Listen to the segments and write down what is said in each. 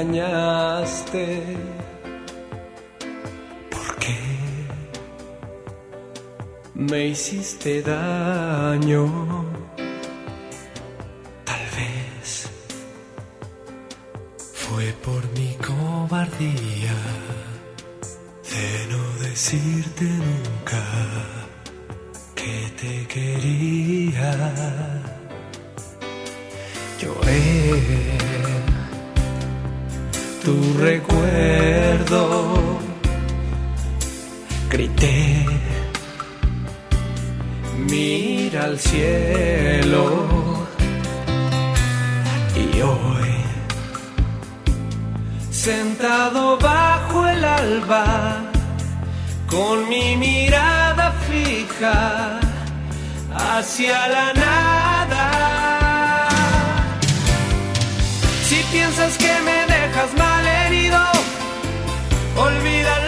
Engañaste? ¿Por qué me hiciste daño? Tal vez fue por mi cobardía de no decirte cielo y hoy, sentado bajo el alba, con mi mirada fija hacia la nada. Si piensas que me dejas mal herido, olvídalo,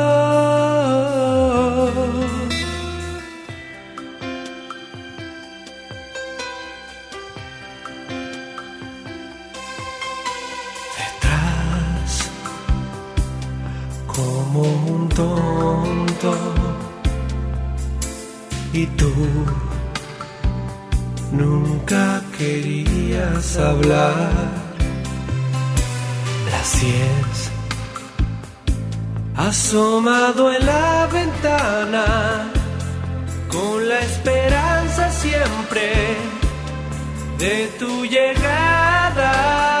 tú nunca querías hablar. Las diez, asomado en la ventana, con la esperanza siempre de tu llegada.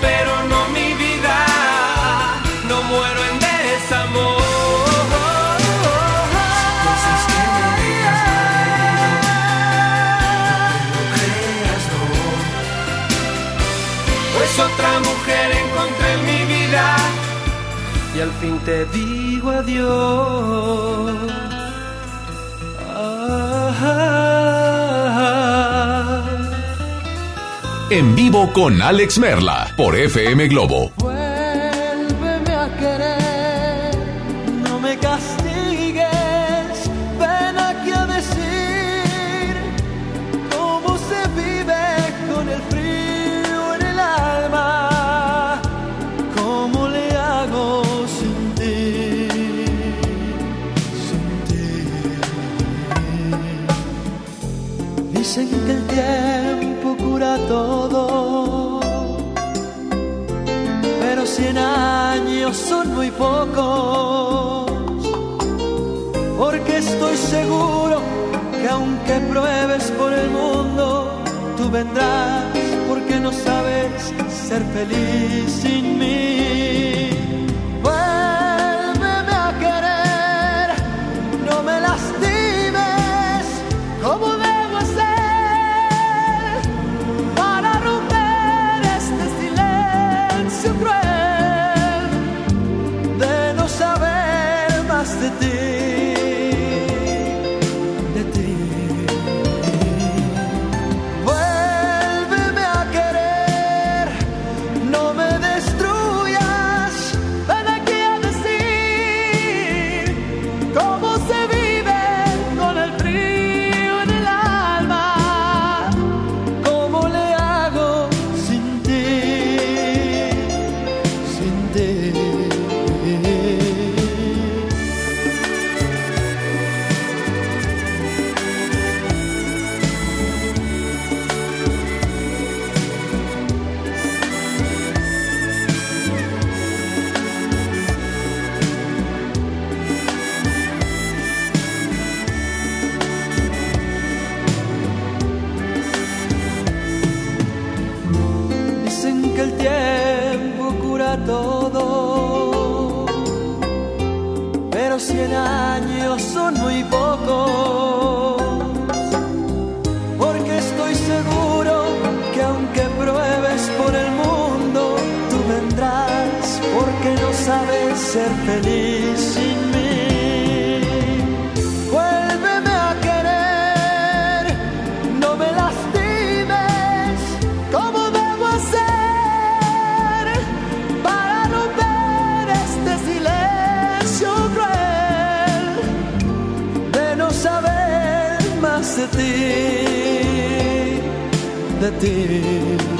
Pero no mi vida. No muero en desamor. Pues otra mujer encontré en mi vida y al fin te digo adiós. En vivo con Alex Merla por FM Globo. Son muy pocos. Porque estoy seguro que aunque pruebes por el mundo, tú vendrás porque no sabes ser feliz sin mí. ainda ter.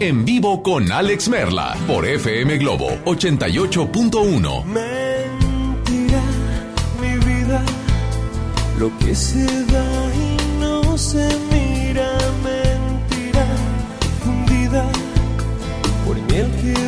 En vivo con Alex Merla por FM Globo 88.1. Mentira, mi vida, lo que se da y no se mira, mentira, fundida por miel que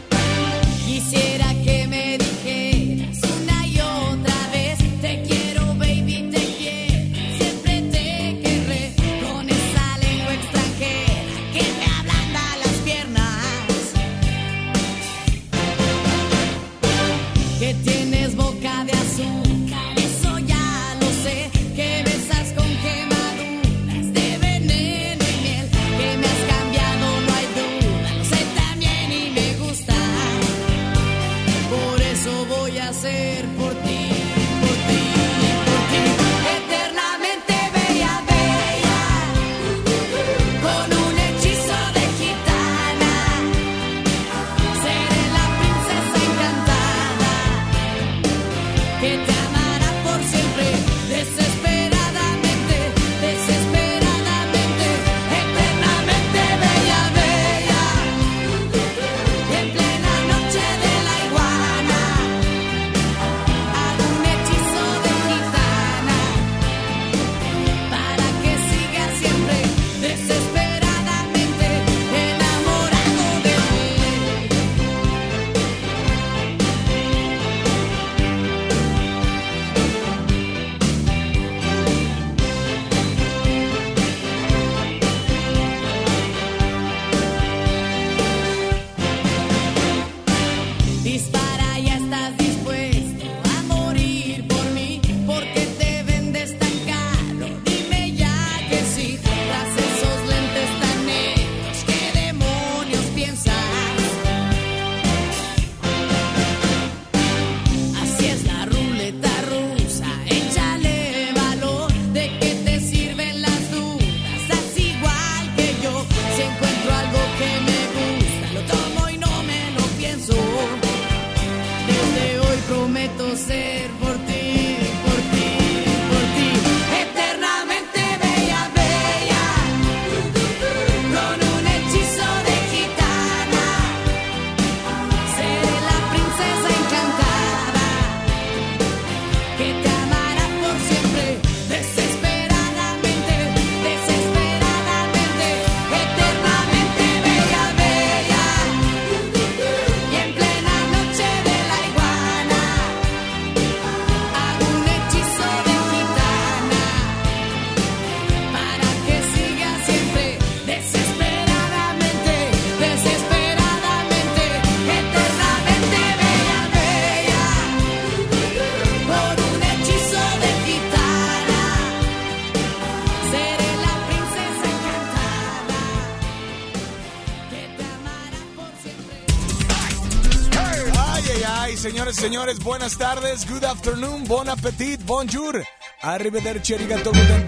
señores, buenas tardes, good afternoon, bon appetit, bonjour, arrivederci, arigato, guten.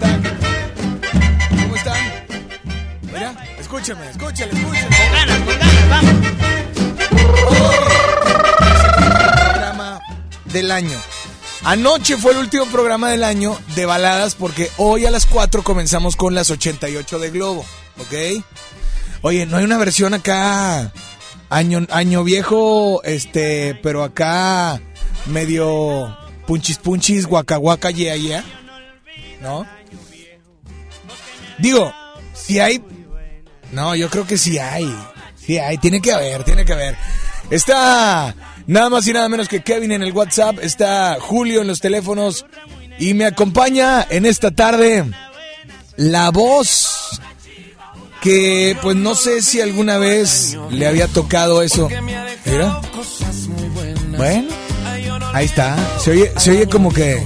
¿Cómo están? Mira, escúchame, escúchale, escúchale. Con ganas, con ganas, vamos. programa del año. Anoche fue el último programa del año de baladas porque hoy a las 4 comenzamos con las 88 de Globo, ¿ok? Oye, no hay una versión acá año año viejo, este, pero acá medio punchis punchis, guaca guaca, yeah, yeah. ¿No? Digo, si hay No, yo creo que sí hay. Sí hay, tiene que haber, tiene que haber. Está nada más y nada menos que Kevin en el WhatsApp, está Julio en los teléfonos y me acompaña en esta tarde la voz que pues no sé si alguna vez le había tocado eso. Mira. Bueno, ahí está. Se oye, se oye como que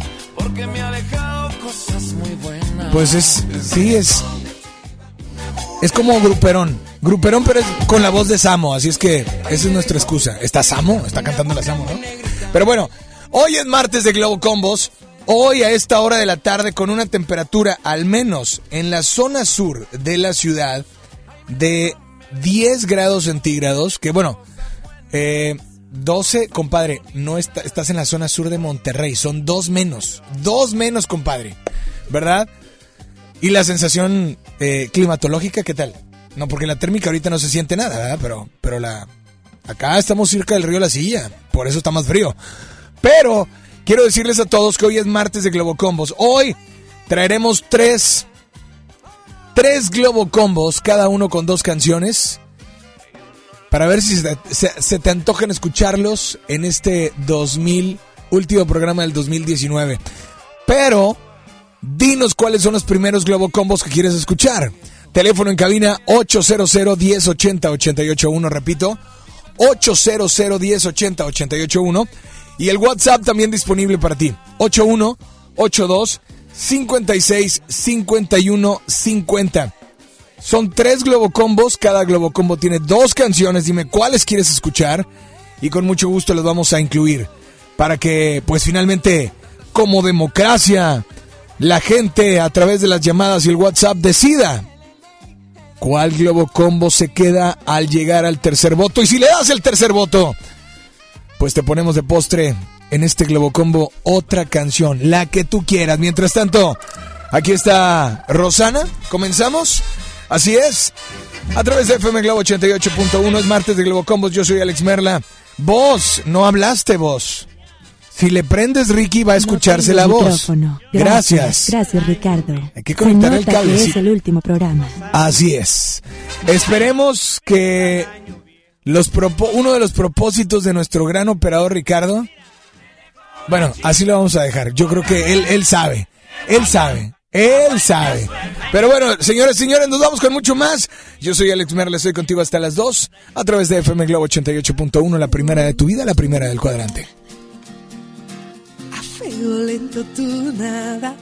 pues es sí es es como gruperón. Gruperón, pero es con la voz de Samo, así es que esa es nuestra excusa. ¿Está Samo? Está cantando la Samo, ¿no? Pero bueno, hoy es martes de Globo Combos. Hoy a esta hora de la tarde con una temperatura, al menos en la zona sur de la ciudad, de 10 grados centígrados. Que bueno, eh, 12, compadre, no está, estás en la zona sur de Monterrey. Son dos menos. Dos menos, compadre. ¿Verdad? Y la sensación eh, climatológica, ¿qué tal? No, porque la térmica ahorita no se siente nada, ¿verdad? Pero, pero la. Acá estamos cerca del río La Silla, por eso está más frío. Pero quiero decirles a todos que hoy es martes de Globocombos. Hoy traeremos tres. Tres Globocombos, cada uno con dos canciones. Para ver si se, se- se te antojan escucharlos en este 2000, último programa del 2019. Pero Dinos cuáles son los primeros Globo Combos que quieres escuchar. Teléfono en cabina 800 1080 881, repito, 800 1080 881 y el WhatsApp también disponible para ti. 81 82 56 51 50. Son tres Globocombos, cada Globocombo tiene dos canciones, dime cuáles quieres escuchar. Y con mucho gusto las vamos a incluir. Para que pues finalmente como democracia la gente a través de las llamadas y el WhatsApp decida cuál Globocombo se queda al llegar al tercer voto. Y si le das el tercer voto pues te ponemos de postre en este Globocombo otra canción, la que tú quieras. Mientras tanto, aquí está Rosana, comenzamos. Así es, a través de FM Globo 88.1, es martes de Globocombos, yo soy Alex Merla. Vos, no hablaste vos. Si le prendes Ricky va a escucharse la voz. Micrófono. Gracias. Gracias, Ricardo. Hay que conectar el cable, que es el último programa. Así es. Esperemos que los uno de los propósitos de nuestro gran operador Ricardo, bueno, así lo vamos a dejar. Yo creo que él, él sabe, él sabe, él sabe. Pero bueno, señores, señores, nos vamos con mucho más. Yo soy Alex Merle, estoy contigo hasta las 2 a través de FM Globo 88.1, la primera de tu vida, la primera del cuadrante. A fuego lento tú nada.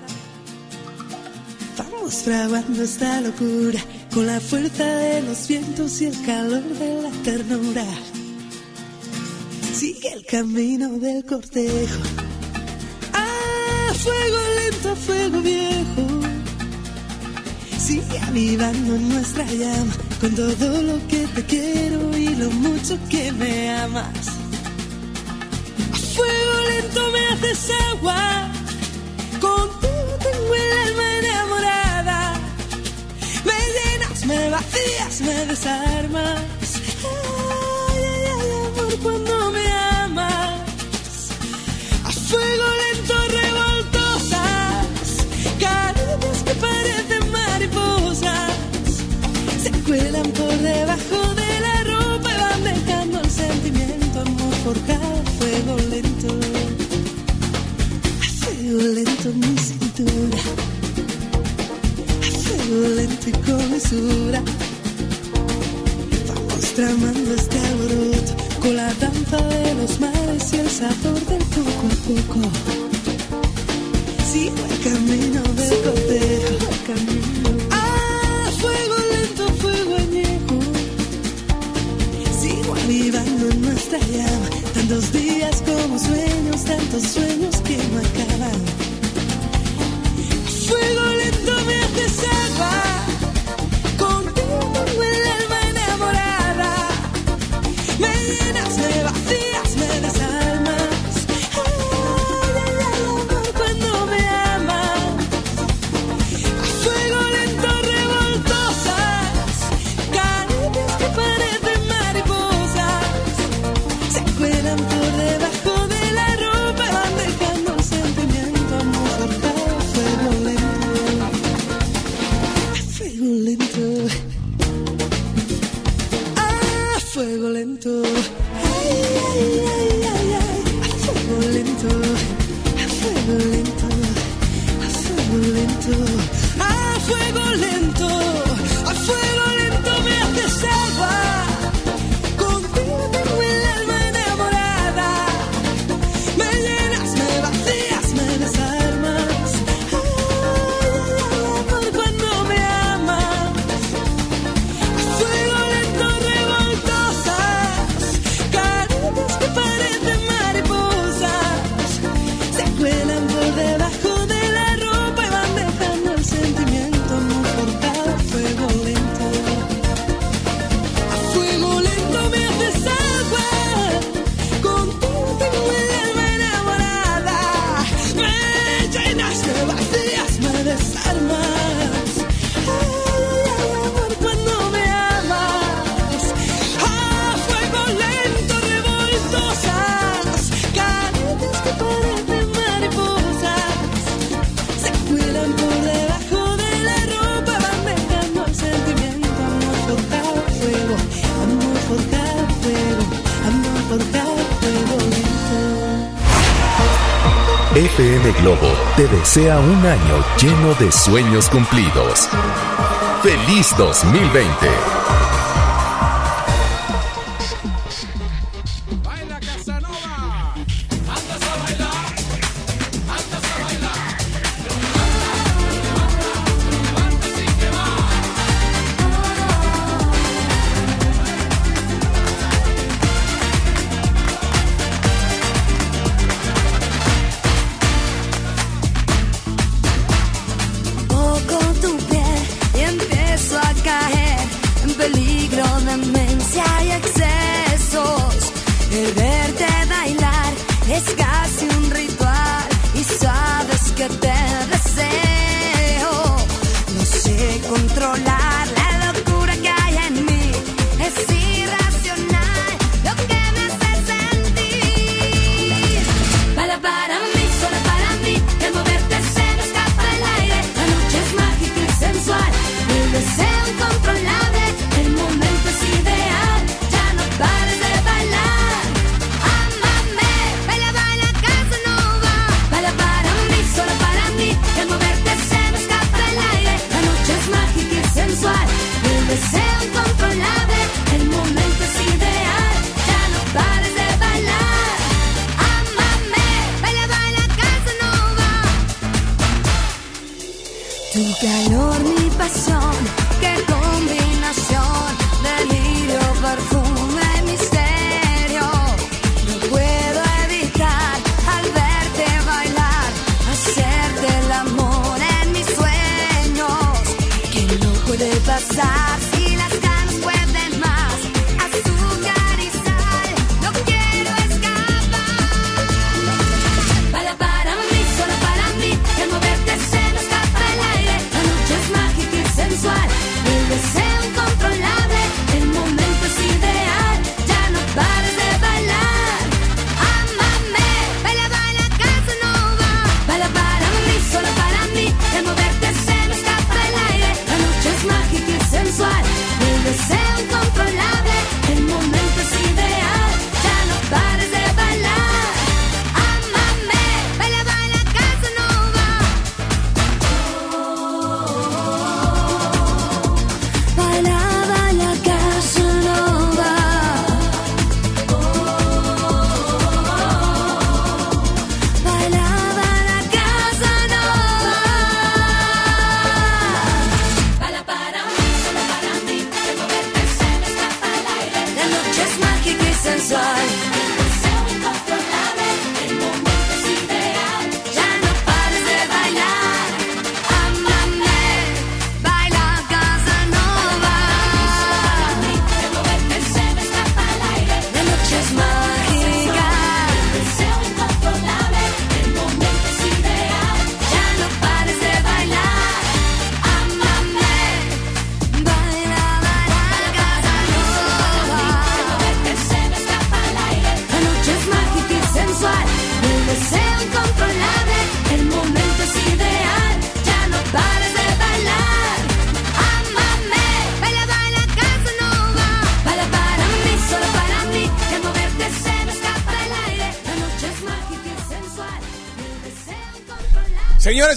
Vamos fraguando esta locura con la fuerza de los vientos y el calor de la ternura. Sigue el camino del cortejo. A fuego lento, fuego viejo. Sigue avivando nuestra llama con todo lo que te quiero y lo mucho que me amas. A fuego lento me haces agua. Contigo me vacías, me desarmas. Ay, ay, ay, amor, cuando me amas. A fuego lento revoltosas. Caricias que parecen mariposas. Se cuelan por debajo de la ropa y van dejando el sentimiento, amor, por cada fuego lento. A fuego lento mi cintura. Y con mesura. Vamos tramando este alboroto con la danza de los mares y el sabor del poco a poco. Sigo el camino del cortejo. A fuego lento, fuego añejo. Sigo avivando nuestra llama, tantos días como sueños. FM desea un año lleno de sueños cumplidos. ¡Feliz 2020!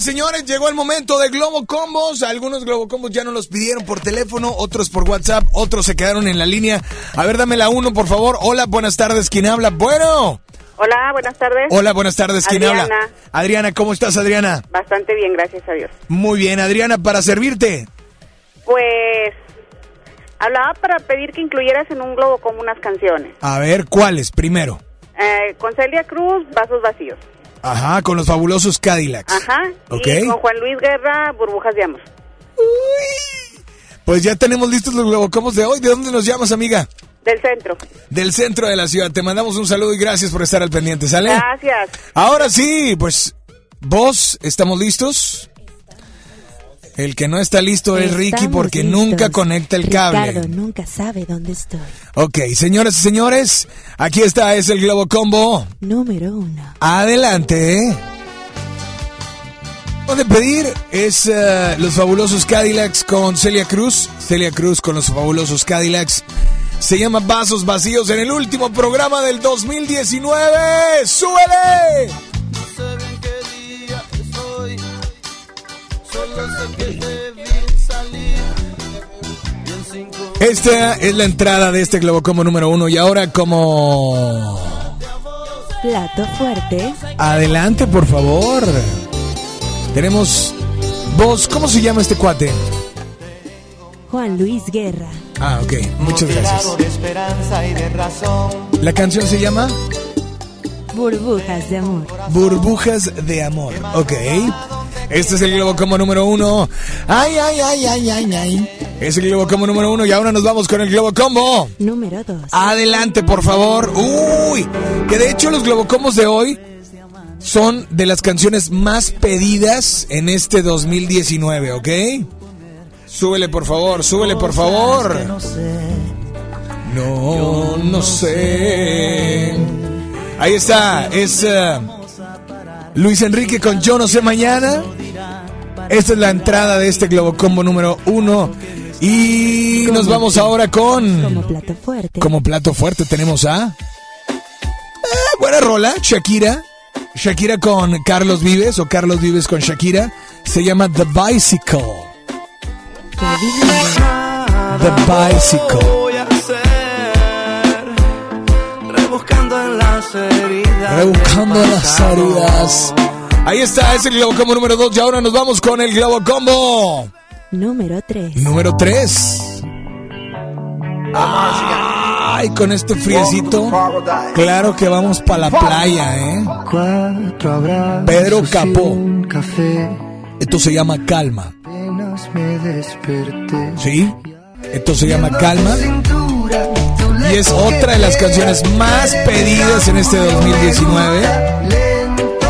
Señores, llegó el momento de Globo Combos. Algunos Globo Combos ya nos los pidieron por teléfono, otros por WhatsApp, otros se quedaron en la línea. A ver, dame la uno, por favor. Hola, buenas tardes. ¿Quién habla? Bueno. Hola, buenas tardes. Hola, buenas tardes. ¿Quién Adriana. habla? Adriana, ¿cómo estás, Adriana? Bastante bien, gracias a Dios. Muy bien, Adriana, para servirte. Pues hablaba para pedir que incluyeras en un globo como unas canciones. A ver, ¿cuáles? Primero. Eh, con Celia Cruz, Vasos Vacíos. Ajá, con los fabulosos Cadillacs. Ajá. Ok. Y con Juan Luis Guerra, Burbujas de Amor. Pues ya tenemos listos los globocomos de hoy. ¿De dónde nos llamas, amiga? Del centro. Del centro de la ciudad. Te mandamos un saludo y gracias por estar al pendiente, ¿sale? Gracias. Ahora sí, pues vos, ¿estamos listos? El que no está listo es Ricky Estamos porque listos. nunca conecta el cable. Ricardo nunca sabe dónde estoy. Ok, señoras y señores, aquí está, es el Globo Combo. Número uno. Adelante. De pedir es eh, los fabulosos Cadillacs con Celia Cruz. Celia Cruz con los fabulosos Cadillacs. Se llama Vasos Vacíos en el último programa del 2019. ¡Súbele! Esta es la entrada de este Globo como número uno y ahora como... Plato fuerte. Adelante, por favor. Tenemos voz, ¿cómo se llama este cuate? Juan Luis Guerra. Ah, ok, muchas gracias. de esperanza y de razón. La canción se llama Burbujas de amor. Burbujas de amor. Ok. Este es el Globo como número uno. Ay, ay, ay, ay, ay, ay. Es el Globo como número uno y ahora nos vamos con el Globo Combo. Número 2. Adelante, por favor. Uy, que de hecho los Globocombos de hoy son de las canciones más pedidas en este 2019, ¿ok? Súbele, por favor, súbele, por favor. No, no sé. Ahí está, es eh, Luis Enrique con Yo no sé mañana. Esta es la entrada de este Globocombo número uno. Y nos vamos ahora con... Como plato fuerte. Como plato fuerte tenemos a... Eh, buena rola, Shakira. Shakira con Carlos Vives o Carlos Vives con Shakira. Se llama The Bicycle. The Bicycle. Voy a hacer rebuscando en las heridas. Rebuscando las heridas. Ahí está, es el Globo Combo número 2 y ahora nos vamos con el Globo Combo Número 3. número 3. Ay, con este friecito, claro que vamos para la playa, ¿eh? Pedro Capó. Esto se llama Calma, Apenas me desperté. ¿sí? Esto se llama Calma y es otra de las canciones más pedidas en este 2019. lento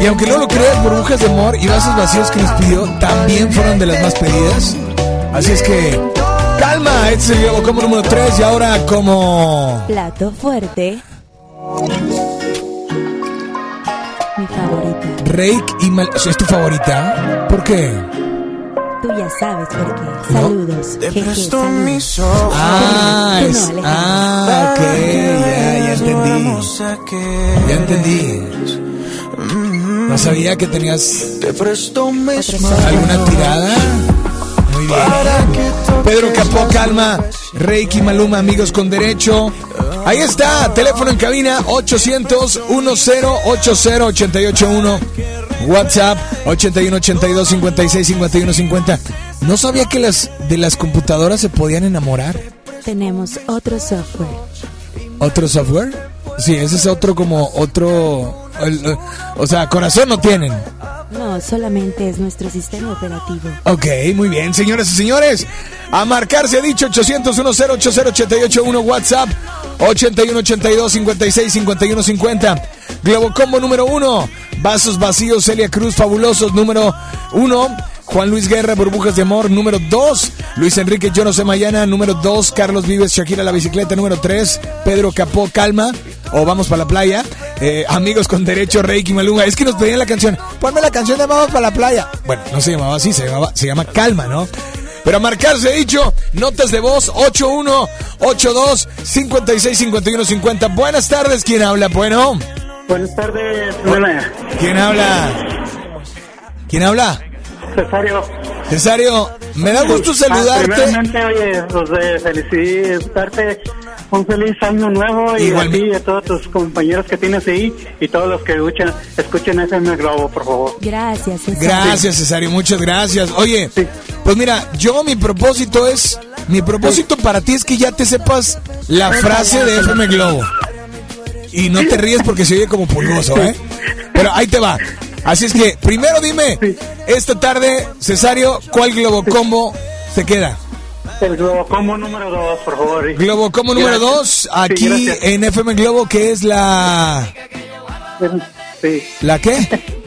y aunque no lo creas, Burbujas de Amor y Vasos Vacíos que nos pidió también fueron de las más pedidas. Así es que, calma, este es el como número 3 y ahora como... Plato fuerte. Mi favorita. Rake y Mal... ¿Es tu favorita? ¿Por qué? Ya sabes por qué. Saludos. Te Jeje, presto saludos. mis ojos. Ah, no, es... Ah, ok, ya, ya entendí. Ya entendí. No sabía que tenías Te presto mis alguna tirada. Muy bien. Pedro Capó, calma. Reiki Maluma, amigos con derecho. Ahí está, teléfono en cabina 800-1080-881. WhatsApp 8182-565150. No sabía que las de las computadoras se podían enamorar. Tenemos otro software. ¿Otro software? Sí, ese es otro como otro... el- eh, o sea, corazón no tienen. No, solamente es nuestro sistema operativo. Ok, muy bien, señoras y señores. A marcar se ha dicho 800 1080881 WhatsApp 8182 56 51 50. Globo Combo número uno. Vasos vacíos, Celia Cruz, fabulosos número uno. Juan Luis Guerra, Burbujas de Amor, número 2. Luis Enrique, Yo no sé mañana, número 2. Carlos Vives, Shakira la bicicleta, número 3. Pedro Capó, Calma. O Vamos para la playa. Eh, amigos con derecho, Reiki Maluma. Es que nos pedían la canción. Ponme la canción de Vamos para la playa. Bueno, no se llamaba así, se, llamaba, se llama Calma, ¿no? Pero a marcar se ha dicho, notas de voz 8182 56 51 50. Buenas tardes, ¿quién habla? Bueno, Buenas tardes, hola, ¿quién habla? ¿Quién habla? Cesario. Cesario, me da gusto Ah, saludarte. primeramente, oye, pues eh, felicitarte un feliz año nuevo y Igualmente. a ti y a todos tus compañeros que tienes ahí y todos los que escuchan, escuchen FM Globo, por favor. Gracias, César. Gracias, Cesario, muchas gracias. Oye, Sí. pues mira, yo mi propósito es, mi propósito para ti es que ya te sepas la frase de FM Globo. Y no te ríes porque se oye como pulgoso, ¿eh? Pero ahí te va. Así es que, primero dime, esta tarde, Cesario, ¿cuál Globo Combo se queda? El Globo como número dos, por favor. y- Globo Combo número Gracias. 2, Sí, aquí en FM Globo, que es la... Sí. ¿La qué?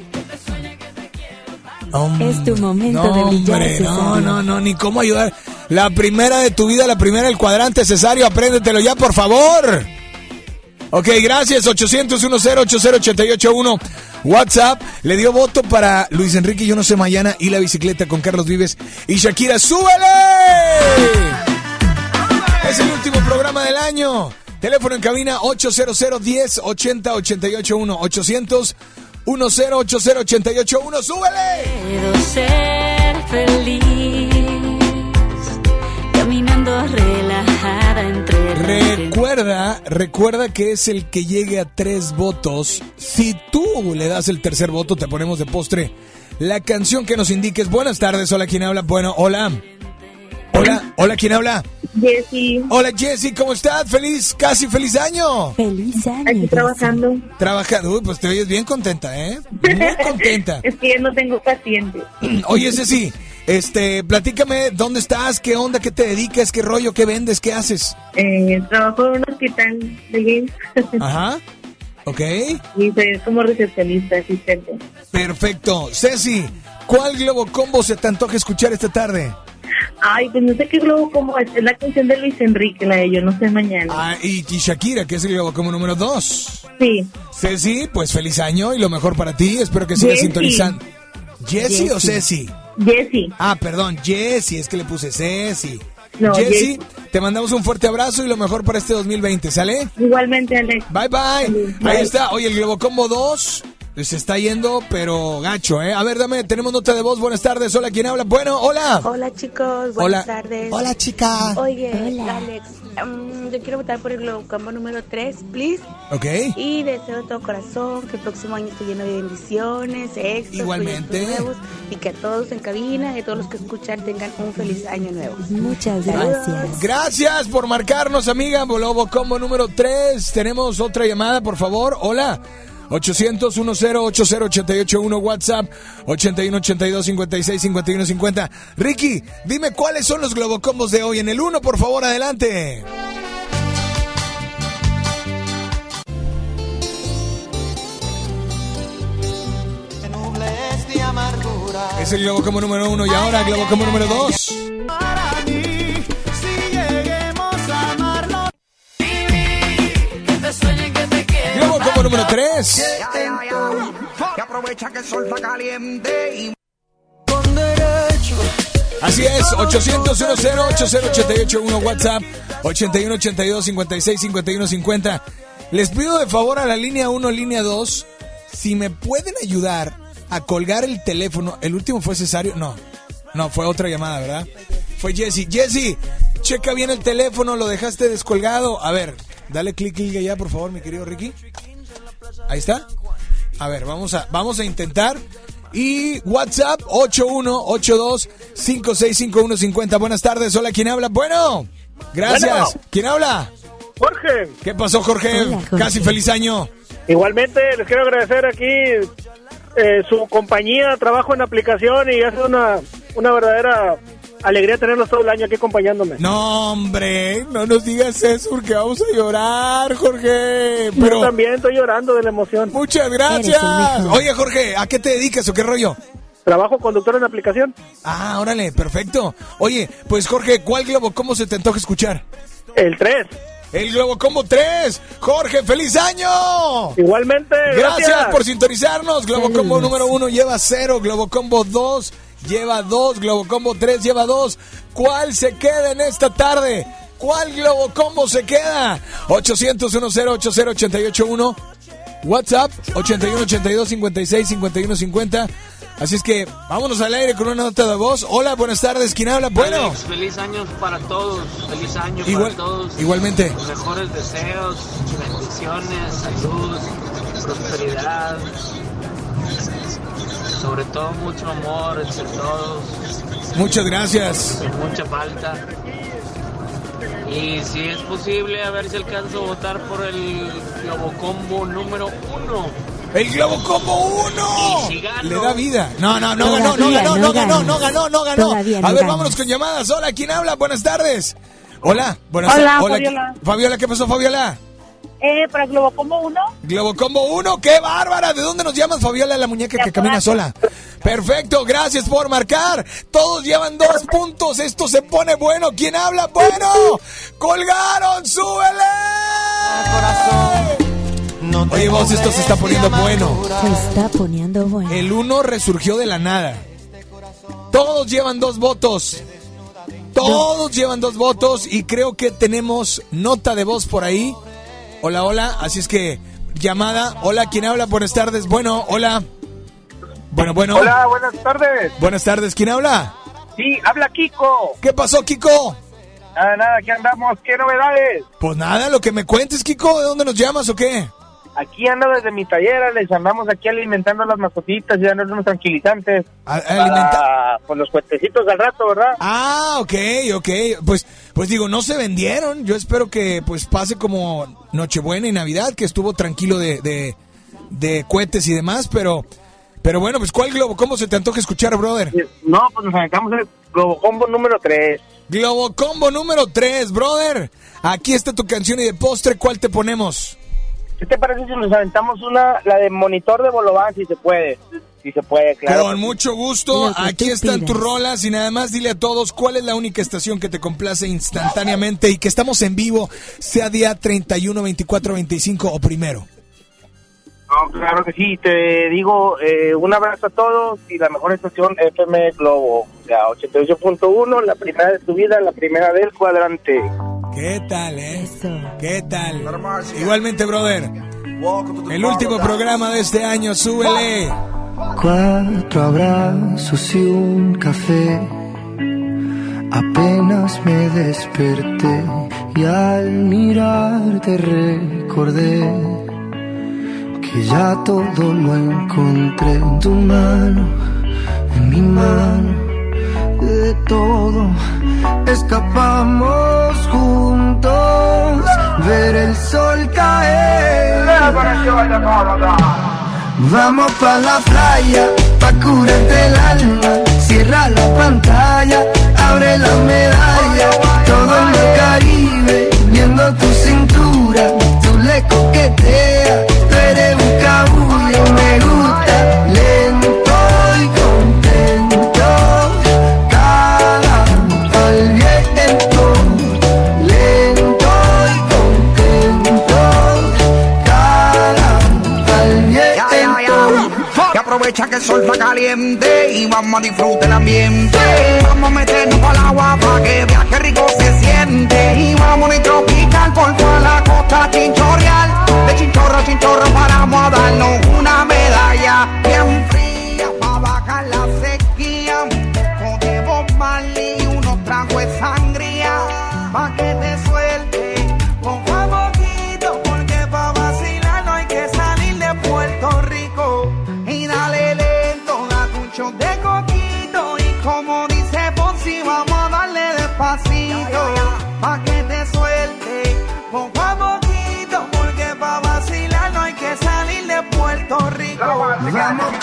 Es tu momento No, de brillar, hombre, no, Cesario. no, no, ni cómo ayudar. La primera de tu vida, la primera del cuadrante, Cesario, apréndetelo ya, por favor. Ok, gracias, 800-1080-881. WhatsApp le dio voto para Luis Enrique Yo No Sé Mañana y la bicicleta con Carlos Vives y Shakira. ¡Súbele! Es el último programa del año. Teléfono en cabina 800 10 80 881 800 1080-881, súbele. Puedo ser feliz caminando entre Recuerda, recuerda que es el que llegue a tres votos. Si tú le das el tercer voto, te ponemos de postre la canción que nos indiques. Buenas tardes, hola, ¿quién habla? Bueno, hola. Hola, hola, ¿quién habla? Jessy. Hola, Jessy, ¿cómo estás? Feliz, casi feliz año. Feliz año. Aquí trabajando. Trabajando, uy, pues te oyes bien contenta, ¿eh? Muy contenta. es que ya no tengo paciente. Oye, Ceci, este, platícame, ¿dónde estás? ¿Qué onda? ¿Qué te dedicas? ¿Qué rollo? ¿Qué vendes? ¿Qué haces? Eh, trabajo en un hospital de. Ajá. Ok. y soy como recepcionista, asistente. Perfecto. Ceci, ¿cuál Globo Combo se te antoja escuchar esta tarde? Ay, pues no sé qué globo como es. Es la canción de Luis Enrique, la de Yo no sé mañana. Ah, y, y Shakira, que es el Globo Combo número 2. Sí. Ceci, pues feliz año y lo mejor para ti. Espero que sigas sintonizando. ¿Jessy o Ceci? Jessy. Ah, perdón, Jessy, es que le puse Ceci. No, Jessy, Jessy. te mandamos un fuerte abrazo y lo mejor para este 2020, ¿sale? Igualmente, Alex. Bye bye. Bye. Ahí está. Oye, el Globo Combo 2 se está yendo, pero gacho, ¿eh? A ver, dame, tenemos nota de voz. Buenas tardes. Hola, ¿quién habla? Bueno, hola. Hola chicos, buenas Hola. tardes. Hola, chica. Oye, Hola. Alex, mm, yo quiero votar por el Globo Combo número 3, please. Ok. Y deseo de todo corazón que el próximo año esté lleno de bendiciones, éxitos, Igualmente. nuevos y que a todos en cabina y a todos los que escuchan tengan un feliz año nuevo. Muchas gracias. Gracias por marcarnos, amiga. Globo Combo número 3. Tenemos otra llamada, por favor. Hola. 800 10 881 WhatsApp 81 82 56 51 50. Ricky, dime cuáles son los globocombos de hoy. En el 1, por favor, adelante. Es el globocombo número 1 y ahora globocombo número 2. Número 3. Que aprovecha que el sol está caliente y con derecho. Así es, 800 10 881 WhatsApp 81 82 56 51 50. Les pido de favor a la línea 1, línea 2, si me pueden ayudar a colgar el teléfono. El último fue Cesario, no. No, fue otra llamada, ¿verdad? Fue Jesse. Jesse, checa bien el teléfono, lo dejaste descolgado. A ver, dale clic, clic allá, por favor, mi querido Ricky. Ahí está. A ver, vamos a, vamos a intentar. Y WhatsApp 8182-565150. Buenas tardes, hola, ¿quién habla? Bueno, gracias. Bueno. ¿Quién habla? Jorge, ¿Qué pasó, Jorge? Hola, Jorge. Casi feliz año. igualmente les quiero agradecer aquí eh, su compañía, trabajo en aplicación y es una, una verdadera alegría tenerlos todo el año aquí acompañándome. No, hombre, no nos digas eso porque vamos a llorar, Jorge. Yo también estoy llorando de la emoción. muchas gracias. Oye, Jorge, ¿a qué te dedicas o qué rollo? Trabajo conductor en aplicación. Ah, órale, perfecto. Oye, pues Jorge, ¿cuál globo cómo se te antoja escuchar? El 3. El Globo Combo 3. Jorge, feliz año. Igualmente, Gracias, gracias. por sintonizarnos. Globo. Combo número 1 lleva 0. Globo Combo 2 lleva 2. Globo Combo 3 lleva 2. ¿Cuál se queda en esta tarde? ¿Cuál Globo Combo se queda? 800 10 881 WhatsApp 81 82 56 51 50. Así es que vámonos al aire con una nota de voz. Hola, buenas tardes. ¿Quién habla? Bueno, Alex, feliz año para todos, feliz año Igual- para todos. igualmente. Los mejores deseos, bendiciones, salud, prosperidad. Sobre todo mucho amor entre todos, muchas gracias. mucha falta. Y si es posible, a ver si alcanzo a votar por el Globocombo número uno. El Globo Combo 1. Y si Le da vida. No, no, no ganó, no ganó, no no ganó, no ganó, no ganó. A no ver, vámonos con llamadas. Hola, ¿quién habla? Buenas tardes. Hola, buenas Hola, tardes. Fabiola. Fabiola, ¿qué pasó, Fabiola? Eh, para Globo como uno. Globo Combo 1, qué bárbara. ¿De dónde nos llamas, Fabiola, la muñeca que camina sola? Perfecto, gracias por marcar. Todos llevan dos puntos. Esto se pone bueno. ¿Quién habla? Bueno, colgaron, súbele. No Oye, vos, esto se está poniendo bueno. Se está poniendo bueno. El uno resurgió de la nada. Todos llevan dos votos. Todos llevan dos votos y creo que tenemos nota de voz por ahí. Hola, hola. Así es que llamada. Hola, ¿quién habla? Buenas tardes. Bueno, hola. Bueno, bueno. Hola, buenas tardes. Buenas tardes, ¿quién habla? Sí, habla Kiko. ¿Qué pasó, Kiko? Nada, nada, aquí andamos. ¿Qué novedades? Pues nada, lo que me cuentes, Kiko, ¿de dónde nos llamas o qué? Aquí ando desde mi taller, les andamos aquí alimentando las mascotitas y dándoles unos tranquilizantes. alimenta- Pues los cuetecitos al rato, ¿verdad? Ah, ok, ok. Pues, pues digo, no se vendieron. Yo espero que pues pase como Nochebuena y Navidad, que estuvo tranquilo de, de, de cohetes y demás, pero, pero bueno, pues ¿cuál globo? ¿Cómo se te antoja escuchar, brother? No, pues nos aventamos el Globo Combo número 3. Globo Combo número 3, brother. Aquí está tu canción y de postre, ¿cuál te ponemos? ¿Qué te parece si nos aventamos una, la de monitor de Bolobán, si se puede? Si se puede, claro. Con mucho gusto, aquí están tus rolas y nada más dile a todos cuál es la única estación que te complace instantáneamente y que estamos en vivo, sea día 31, 24, 25 o primero. No, claro que sí, te digo eh, un abrazo a todos y la mejor estación FM Globo, sea, 88.1, la primera de tu vida, la primera del cuadrante. ¿Qué tal, eh? ¿Qué tal? Igualmente, brother. El último programa de este año, súbele. Cuatro abrazos y un café. Apenas me desperté y al mirarte recordé que ya todo lo encontré en tu mano, en mi mano, de todo escapamos juntos, ver el sol caer. Vamos pa' la playa, pa' curarte el alma. Cierra la pantalla, abre la medalla. Todo en el Caribe, viendo tu cintura. Tú le coqueteas, tú eres un cabullo. Me gusta que el sol está caliente y vamos a disfrutar el ambiente. Vamos a meternos el agua para que qué rico se siente. Y vamos a tropical por toda la costa chinchorreal. De chinchorro a chinchorro paramos a darnos una medalla bien Rico.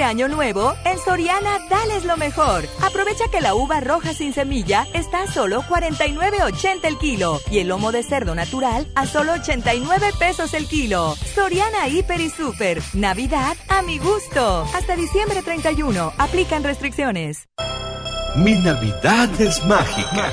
Este año nuevo, en Soriana, dales lo mejor. Aprovecha que la uva roja sin semilla está a solo 49.80 el kilo y el lomo de cerdo natural a solo 89 pesos el kilo. Soriana Hiper y Super. Navidad a mi gusto. Hasta diciembre 31. Aplican restricciones. Mi Navidad es mágica.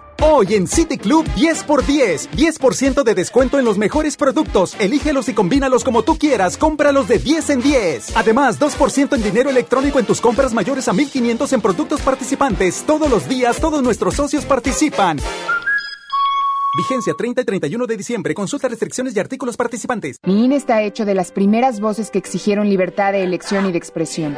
Hoy en City Club 10x10. 10% de descuento en los mejores productos. Elígelos y combínalos como tú quieras. Cómpralos de 10 en 10. Además, 2% en dinero electrónico en tus compras mayores a 1500 en productos participantes. Todos los días, todos nuestros socios participan. Vigencia 30 y 31 de diciembre. Consulta restricciones y artículos participantes. Mi INE está hecho de las primeras voces que exigieron libertad de elección y de expresión.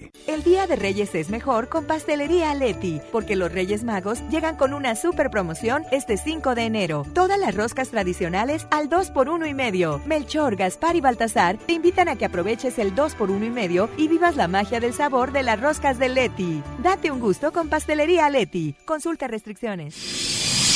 El Día de Reyes es mejor con Pastelería Leti, porque los Reyes Magos llegan con una super promoción este 5 de enero. Todas las roscas tradicionales al 2 por 1 y medio. Melchor, Gaspar y Baltasar te invitan a que aproveches el 2 por 1 y medio y vivas la magia del sabor de las roscas de Leti. Date un gusto con Pastelería Leti. Consulta restricciones.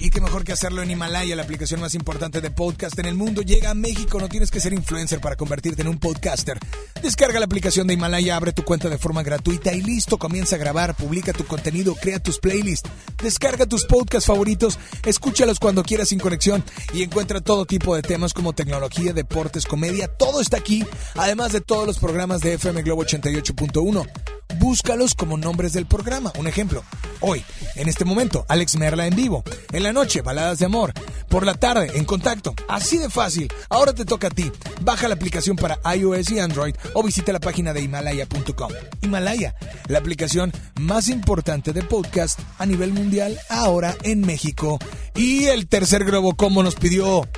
y qué mejor que hacerlo en Himalaya, la aplicación más importante de podcast en el mundo. Llega a México, no tienes que ser influencer para convertirte en un podcaster. Descarga la aplicación de Himalaya, abre tu cuenta de forma gratuita y listo, comienza a grabar, publica tu contenido, crea tus playlists, descarga tus podcasts favoritos, escúchalos cuando quieras sin conexión y encuentra todo tipo de temas como tecnología, deportes, comedia, todo está aquí, además de todos los programas de FM Globo 88.1 búscalos como nombres del programa. Un ejemplo, hoy, en este momento, Alex Merla en vivo. En la noche, baladas de amor. Por la tarde, en contacto. Así de fácil. Ahora te toca a ti. Baja la aplicación para iOS y Android o visita la página de himalaya.com. Himalaya, la aplicación más importante de podcast a nivel mundial ahora en México. Y el tercer Globo Combo nos pidió...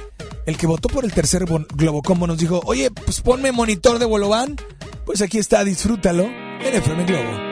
El que votó por el tercer Globo Combo nos dijo, oye, pues ponme monitor de Bolobán. Pues aquí está, disfrútalo en FM Globo.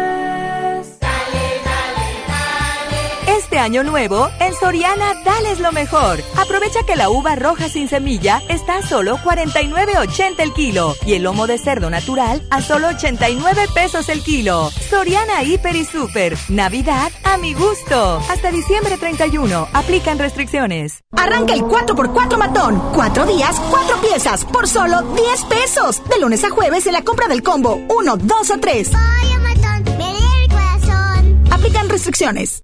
Este año nuevo, en Soriana, dales lo mejor. Aprovecha que la uva roja sin semilla está a solo 49.80 el kilo y el lomo de cerdo natural a solo 89 pesos el kilo. Soriana Hiper y Super. Navidad a mi gusto. Hasta diciembre 31. Aplican restricciones. Arranca el 4x4 matón. Cuatro días, cuatro piezas, por solo 10 pesos. De lunes a jueves en la compra del combo 1, 2 o 3. Aplican restricciones.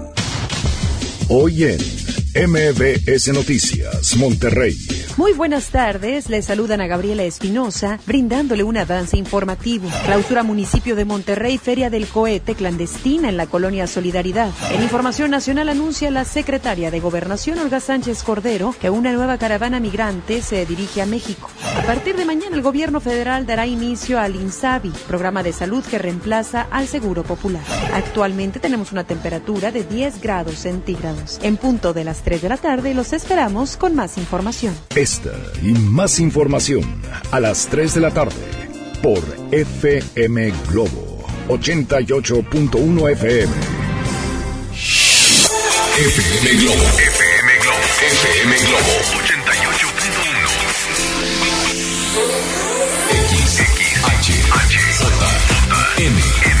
Hoy en MBS Noticias, Monterrey. Muy buenas tardes, les saludan a Gabriela Espinosa, brindándole un avance informativo. Clausura municipio de Monterrey, Feria del Cohete clandestina en la colonia Solidaridad. En Información Nacional anuncia la secretaria de Gobernación, Olga Sánchez Cordero, que una nueva caravana migrante se dirige a México. A partir de mañana, el gobierno federal dará inicio al INSABI, programa de salud que reemplaza al Seguro Popular. Actualmente tenemos una temperatura de 10 grados centígrados. En punto de las 3 de la tarde, los esperamos con más información. Esta y más información a las 3 de la tarde por FM Globo 88.1 FM. FM Globo. FM Globo. FM Globo 88.1. X, M,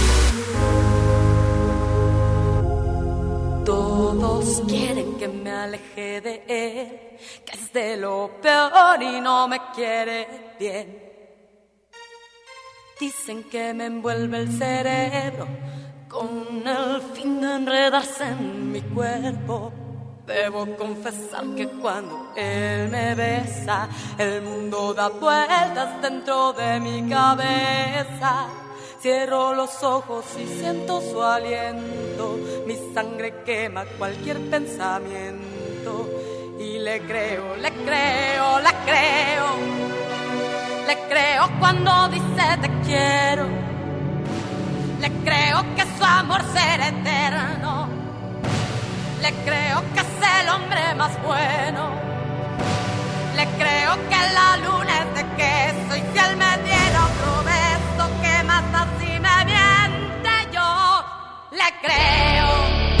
Aleje de él, que es de lo peor y no me quiere bien. Dicen que me envuelve el cerebro con el fin de enredarse en mi cuerpo. Debo confesar que cuando él me besa, el mundo da vueltas dentro de mi cabeza. Cierro los ojos y siento su aliento, mi sangre quema cualquier pensamiento. Y le creo, le creo, le creo, le creo cuando dice te quiero. Le creo que su amor será eterno. Le creo que es el hombre más bueno. Le creo que la luna es de queso y si él me diera otro beso, que más así me miente yo. Le creo.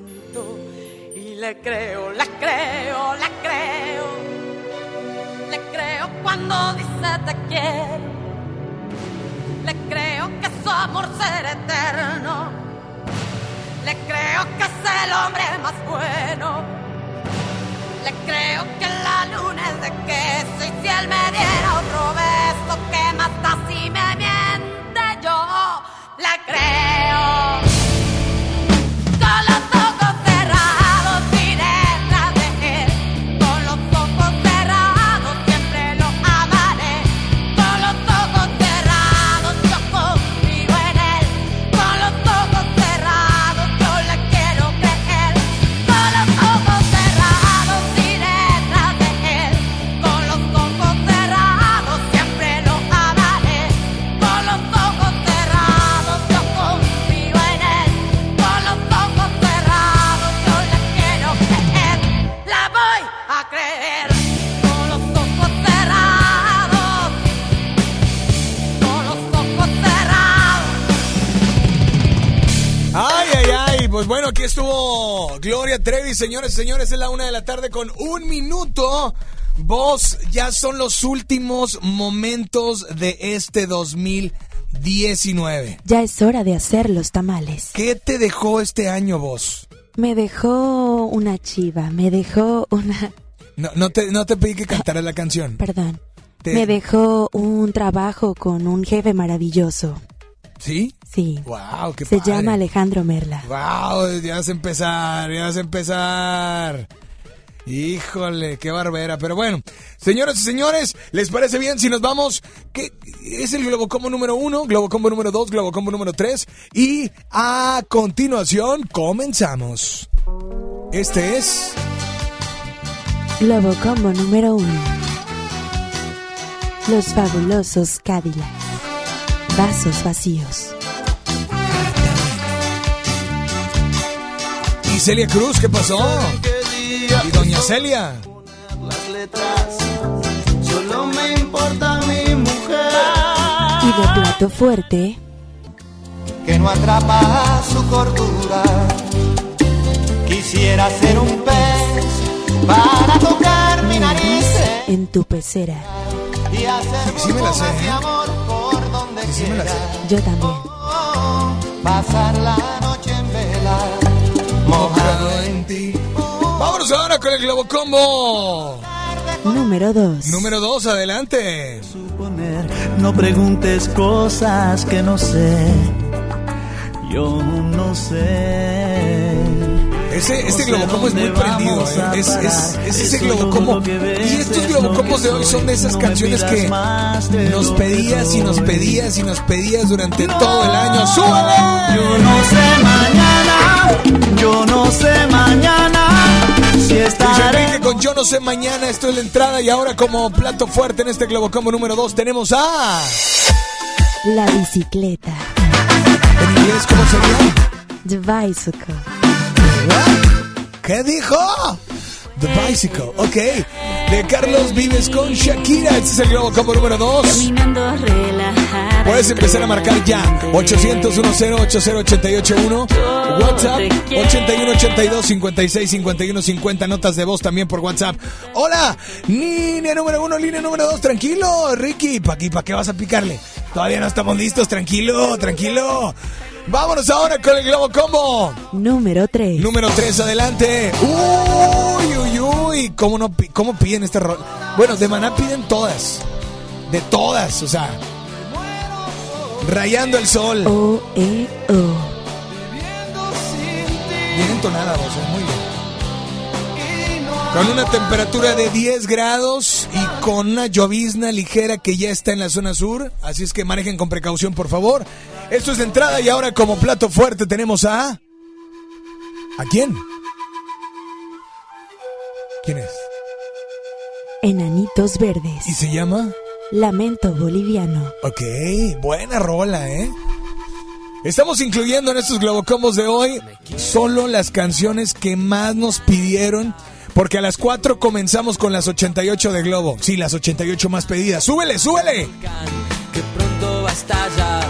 Y le creo, la creo, la creo, le creo cuando dice te quiero. Le creo que su amor será eterno. Le creo que es el hombre más bueno. Le creo que la luna es de queso y si él me diera otro beso, que da si me miente yo? Le creo. Estuvo Gloria Trevi, señores señores. Es la una de la tarde con un minuto. Vos, ya son los últimos momentos de este 2019. Ya es hora de hacer los tamales. ¿Qué te dejó este año, vos? Me dejó una chiva, me dejó una... No, no, te, no te pedí que cantaras la canción. Perdón. Te- Me dejó un trabajo con un jefe maravilloso. ¿Sí? Sí. Wow, qué Se padre. llama Alejandro Merla. Wow, ya vas a empezar, ya vas a empezar. Híjole, qué barbera. Pero bueno, señoras y señores, ¿les parece bien si nos vamos? ¿Qué es el Globocombo número uno, Globocombo número dos, Globocombo número tres? Y a continuación, comenzamos. Este es... Globo Combo número uno. Los fabulosos Cadillacs. Vasos vacíos. ¿Y Celia Cruz qué pasó? ¿Y Doña Celia? Las letras, solo me importa mi mujer. Y de plato fuerte, que no atrapa su cordura. Quisiera ser un pez para tocar mi nariz en tu pecera. y hacer Sí, sí me la sé, Sí, me la sé. Yo también. Pasar la noche en vela, mojado en ti. Vámonos ahora con el Globocombo. Número 2. Número dos, adelante. No preguntes cosas que no sé. Yo no sé. Ese, este Globocombo es muy prendido, ¿eh? es, es, es ese ves Y estos es Globocombos lo de hoy son de esas canciones que nos pedías y nos pedías y nos pedías durante todo el año. ¡Súbele! Yo no sé mañana, yo no sé mañana si estaré. Con Yo no sé mañana, esto es la entrada y ahora como plato fuerte en este Globocombo número 2 tenemos a... La bicicleta. ¿En inglés cómo sería? The bicycle. ¿Qué dijo? The Bicycle, ok. De Carlos Vives con Shakira. Este es el Globocombo número 2. Caminando relajada. Puedes empezar a marcar ya 800 10 80881 WhatsApp 81 82 56 51 50 notas de voz también por WhatsApp. Hola, línea número uno, línea número dos, tranquilo, Ricky, ¿para qué, pa' qué vas a picarle? Todavía no estamos listos, tranquilo, tranquilo. Vámonos ahora con el Globo Combo. Número 3. Número 3, adelante. Uy, uy, uy. ¿Cómo, no, cómo piden este rol? Bueno, de Maná piden todas. De todas, o sea. Rayando el sol. O, E, O. Bien entonada vos, muy bien. Con una temperatura de 10 grados y con una llovizna ligera que ya está en la zona sur. Así es que manejen con precaución, por favor. Esto es de entrada y ahora como plato fuerte tenemos a... ¿A quién? ¿Quién es? Enanitos Verdes. ¿Y se llama? Lamento Boliviano. Ok, buena rola, ¿eh? Estamos incluyendo en estos Globocombos de hoy solo las canciones que más nos pidieron. Porque a las 4 comenzamos con las 88 de Globo. Sí, las 88 más pedidas. ¡Súbele, súbele! que pronto va a estallar.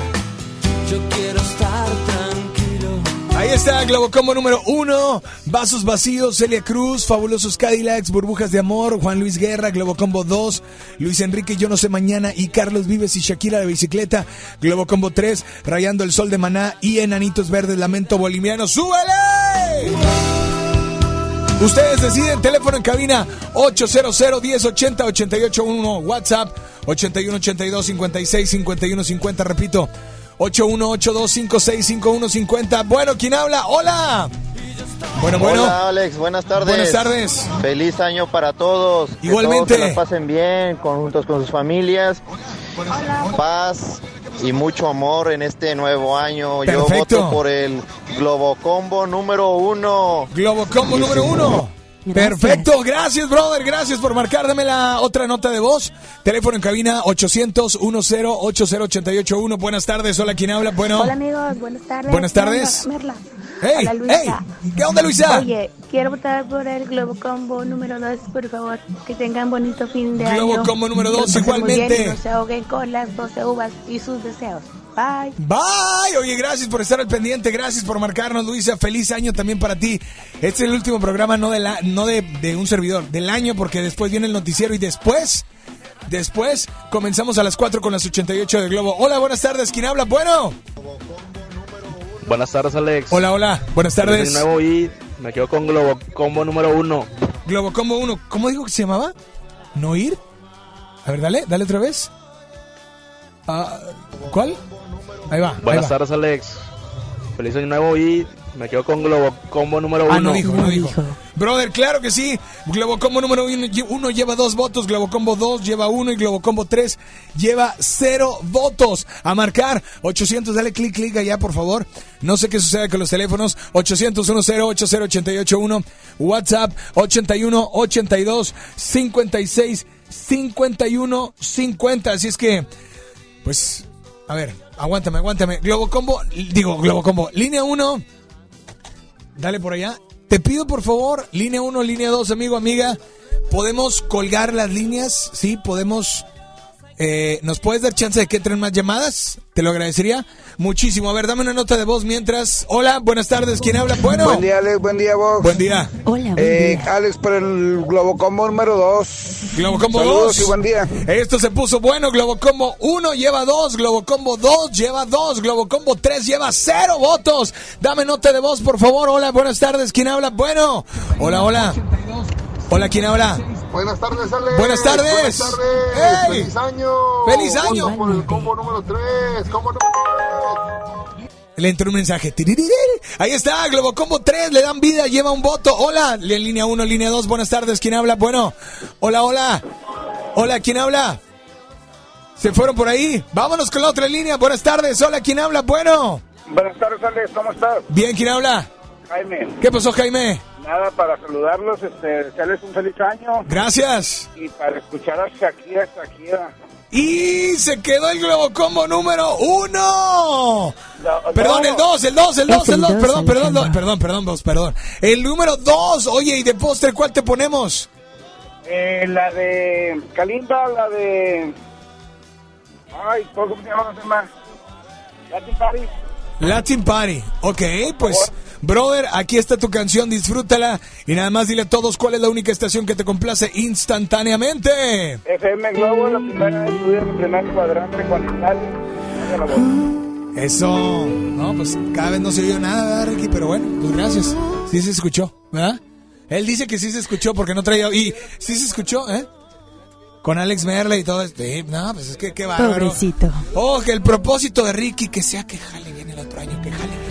Yo quiero estar tranquilo. Ahí está Globocombo número 1. Vasos vacíos, Celia Cruz, Fabulosos Cadillacs, Burbujas de Amor, Juan Luis Guerra, Globocombo 2, Luis Enrique Yo no sé mañana y Carlos Vives y Shakira de bicicleta. Globocombo 3, Rayando el Sol de Maná y Enanitos Verdes, Lamento Boliviano. ¡Súbele! Ustedes deciden, teléfono en cabina 800 1080 881 WhatsApp 81 82 56 51 50, repito 8182 56 51 50. Bueno, ¿quién habla? ¡Hola! Bueno, bueno. Hola Alex, buenas tardes. Buenas tardes. Feliz año para todos. Que Igualmente. todos se la pasen bien, juntos con sus familias. Paz y mucho amor en este nuevo año. Yo voto por el Globocombo número uno. Globocombo número uno. Perfecto, gracias brother, gracias por marcar, dame la otra nota de voz. Teléfono en cabina 800 10 80881. Buenas tardes, hola, ¿quién habla? Bueno. Hola amigos, buenas tardes. Buenas tardes. ¿Qué onda, Merla? Hey, Hola Luisa. hey, ¿qué onda, Luisa? Oye, quiero votar por el Globo Combo número 2, por favor. Que tengan bonito fin de Globo año. Combo número Que lo dos, pasen muy igualmente. bien y no se ahoguen con las 12 uvas y sus deseos. Bye. Bye, oye, gracias por estar al pendiente, gracias por marcarnos, Luisa. Feliz año también para ti. Este es el último programa, no de la, no de, de un servidor, del año, porque después viene el noticiero y después, después comenzamos a las 4 con las 88 de Globo. Hola, buenas tardes, ¿quién habla? Bueno. Buenas tardes, Alex. Hola, hola, buenas tardes. Soy nuevo y me quedo con Globo Combo número uno. Globo Combo 1, ¿cómo dijo que se llamaba? ¿No ir? A ver, dale, dale otra vez. Ah, ¿Cuál? Ahí va. ahí Buenas va. tardes, Alex. Feliz año nuevo y me quedo con Globo Combo número uno. Ah, no dijo, no dijo. Brother, claro que sí. Globocombo número uno, lle- uno lleva dos votos, Globocombo 2 lleva uno y Globocombo 3 lleva cero votos. A marcar 800, dale clic, clic allá, por favor. No sé qué sucede con los teléfonos. 800 10 80 881 WhatsApp 81 82 56 51 50. Así es que, pues, a ver, aguántame, aguántame. Globocombo, digo, Globocombo, línea 1. Dale por allá. Te pido por favor, línea 1, línea 2, amigo, amiga, podemos colgar las líneas, sí, podemos... eh, ¿Nos puedes dar chance de que entren más llamadas? Te lo agradecería muchísimo. A ver, dame una nota de voz mientras... Hola, buenas tardes, ¿quién habla? Bueno. Buen día, Alex. Buen día, vos. Buen día. Hola, Eh, Alex, por el Globocombo número 2. Globocombo Saludos 2. y buen día. Esto se puso bueno. Globocombo 1 lleva 2. Globocombo 2 lleva 2. Globocombo 3 lleva 0 votos. Dame nota de voz, por favor. Hola, buenas tardes. ¿Quién habla? Bueno. Hola, hola. Hola, ¿quién habla? Buenas tardes, Ale. Buenas tardes. Buenas tardes. ¡Ey! Feliz año. ¡Feliz año! Voto Por el combo número 3. Combo número Le entró un mensaje. Ahí está, Globocombo 3, le dan vida, lleva un voto. Hola, en línea 1, línea 2, buenas tardes, ¿quién habla? Bueno, hola, hola. Hola, ¿quién habla? ¿Se fueron por ahí? Vámonos con la otra línea, buenas tardes. Hola, ¿quién habla? Bueno. Buenas tardes, Alex. ¿Cómo estás? Bien, ¿quién habla? Jaime. ¿Qué pasó, Jaime? Nada, para saludarlos, este, desearles un feliz año. Gracias. Y para escuchar a Shakira, Shakira. Y se quedó el Globocombo número uno. No, Perdón, no. el 2, el 2, el 2, el el 2, dos, perdón, perdón, perdón, perdón, vos, perdón. El número 2, oye, y de postre, ¿cuál te ponemos? Eh, la de Kalimba, la de... Ay, ¿cómo se llama la? Latin Party. Latin Party. Ok, pues, brother, aquí está tu canción, disfrútala. Y nada más dile a todos cuál es la única estación que te complace instantáneamente. FM Globo, la primera vez en primer cuadrante con. Eso. No, pues cada vez no se oyó nada, ¿verdad, Ricky? Pero bueno, pues gracias. Sí se escuchó, ¿verdad? Él dice que sí se escuchó porque no traía... Y sí se escuchó, ¿eh? Con Alex Merle y todo esto. No, pues es que qué bárbaro. Pobrecito. Oh, que el propósito de Ricky que sea que jale bien el otro año, que jale bien.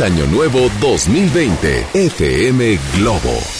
Año Nuevo 2020, FM Globo.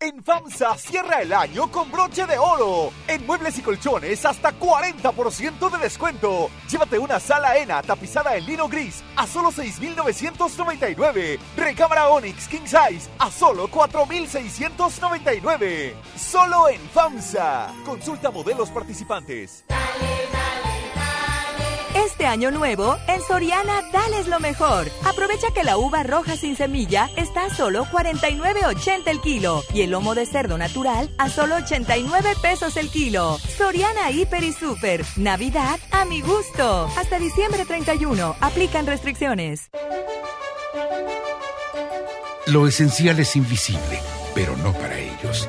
En FAMSA cierra el año con broche de oro. En muebles y colchones hasta 40% de descuento. Llévate una sala ENA tapizada en lino gris a solo 6,999. Recámara Onyx King Size a solo 4,699. Solo en FAMSA. Consulta modelos participantes. Este año nuevo, en Soriana, dales lo mejor. Aprovecha que la uva roja sin semilla está a solo 49.80 el kilo y el lomo de cerdo natural a solo 89 pesos el kilo. Soriana Hiper y Super. Navidad a mi gusto. Hasta diciembre 31. Aplican restricciones. Lo esencial es invisible, pero no para ellos.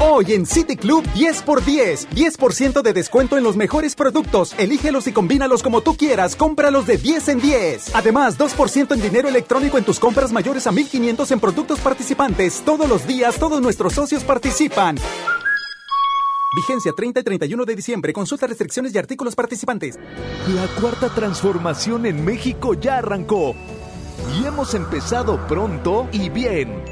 Hoy en City Club 10 por 10. 10% de descuento en los mejores productos. Elígelos y combínalos como tú quieras. Cómpralos de 10 en 10. Además, 2% en dinero electrónico en tus compras mayores a 1500 en productos participantes. Todos los días, todos nuestros socios participan. Vigencia 30 y 31 de diciembre. Consulta restricciones y artículos participantes. La cuarta transformación en México ya arrancó. Y hemos empezado pronto y bien.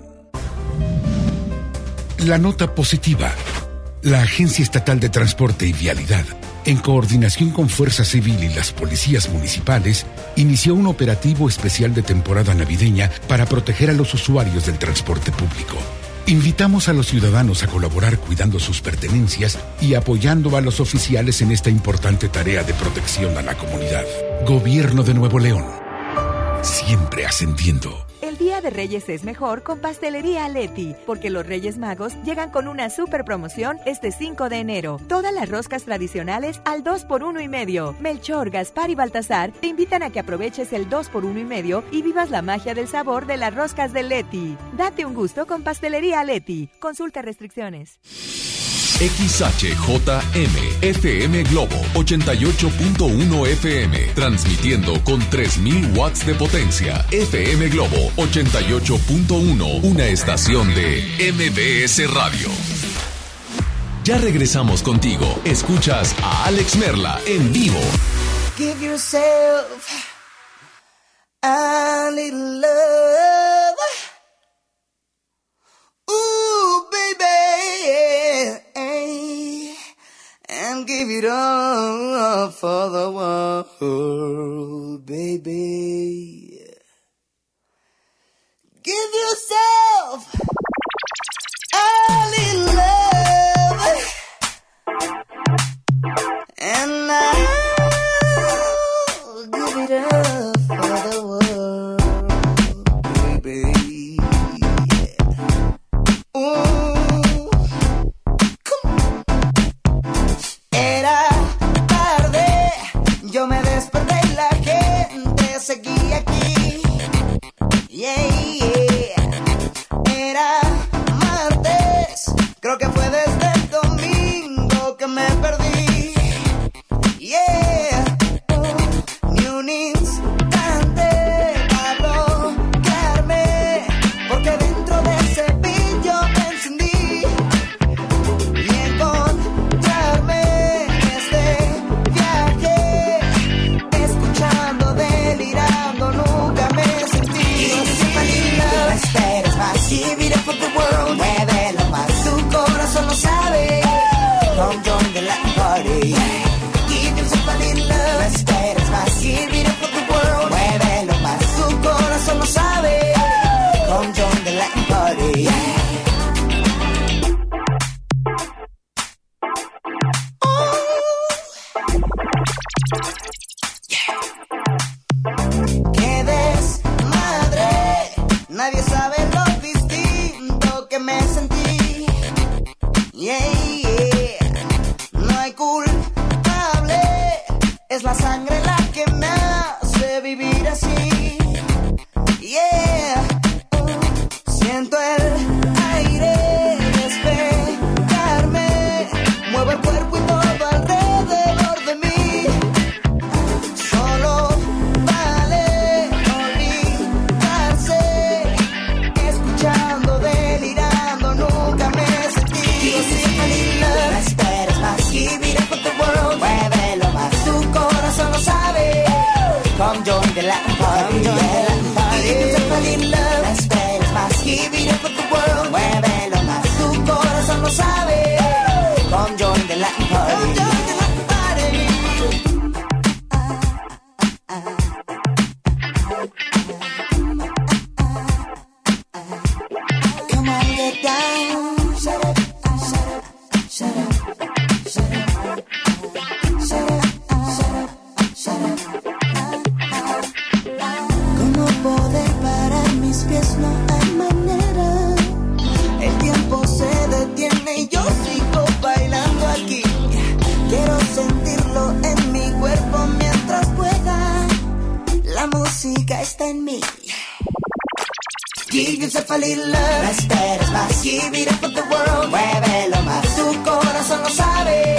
La nota positiva. La Agencia Estatal de Transporte y Vialidad, en coordinación con Fuerza Civil y las policías municipales, inició un operativo especial de temporada navideña para proteger a los usuarios del transporte público. Invitamos a los ciudadanos a colaborar cuidando sus pertenencias y apoyando a los oficiales en esta importante tarea de protección a la comunidad. Gobierno de Nuevo León. Siempre ascendiendo. El Día de Reyes es mejor con Pastelería Leti, porque los Reyes Magos llegan con una super promoción este 5 de enero. Todas las roscas tradicionales al 2 por 1 y medio. Melchor, Gaspar y Baltasar te invitan a que aproveches el 2 por 1 y medio y vivas la magia del sabor de las roscas de Leti. Date un gusto con Pastelería Leti. Consulta restricciones. XHJM FM Globo 88.1 FM transmitiendo con 3000 watts de potencia. FM Globo 88.1, una estación de MBS Radio. Ya regresamos contigo. Escuchas a Alex Merla en vivo. Give yourself a little love. Baby. And give it all for the world, baby. Give yourself a little love. And I'll give it up seguía aquí. Yeah, yeah. Era martes, creo que fue desde el domingo que me perdí. Yeah, Give yourself a little love. No esperes más. Give it up for the world. Muévelo más. Tu corazón lo sabe.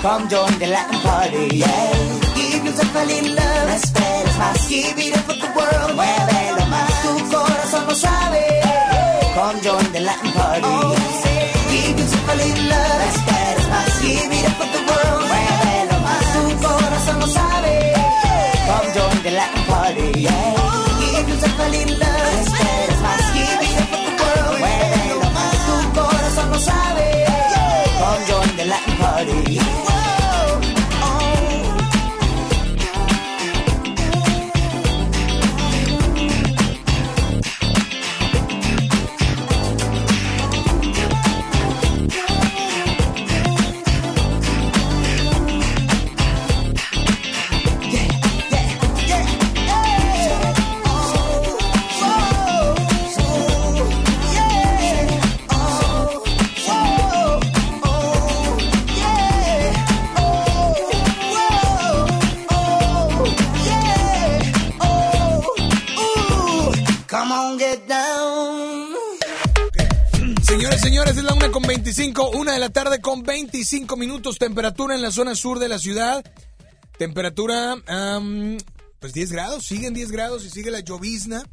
Come join the Latin party. Yeah. Give yourself a little love. No esperes más. Give it up for the world. Muévelo más. Tu corazón lo sabe. Come join the Latin party. Give yourself a little love. No esperes más. Give it up for the world. Muévelo más. Tu corazón lo sabe. Come join the Latin party. Yeah. Give yourself a little love. Sorry. Come join the Latin party. Con 25, una de la tarde con 25 minutos, temperatura en la zona sur de la ciudad. Temperatura, am, pues 10 grados, siguen 10 grados y sigue la llovizna.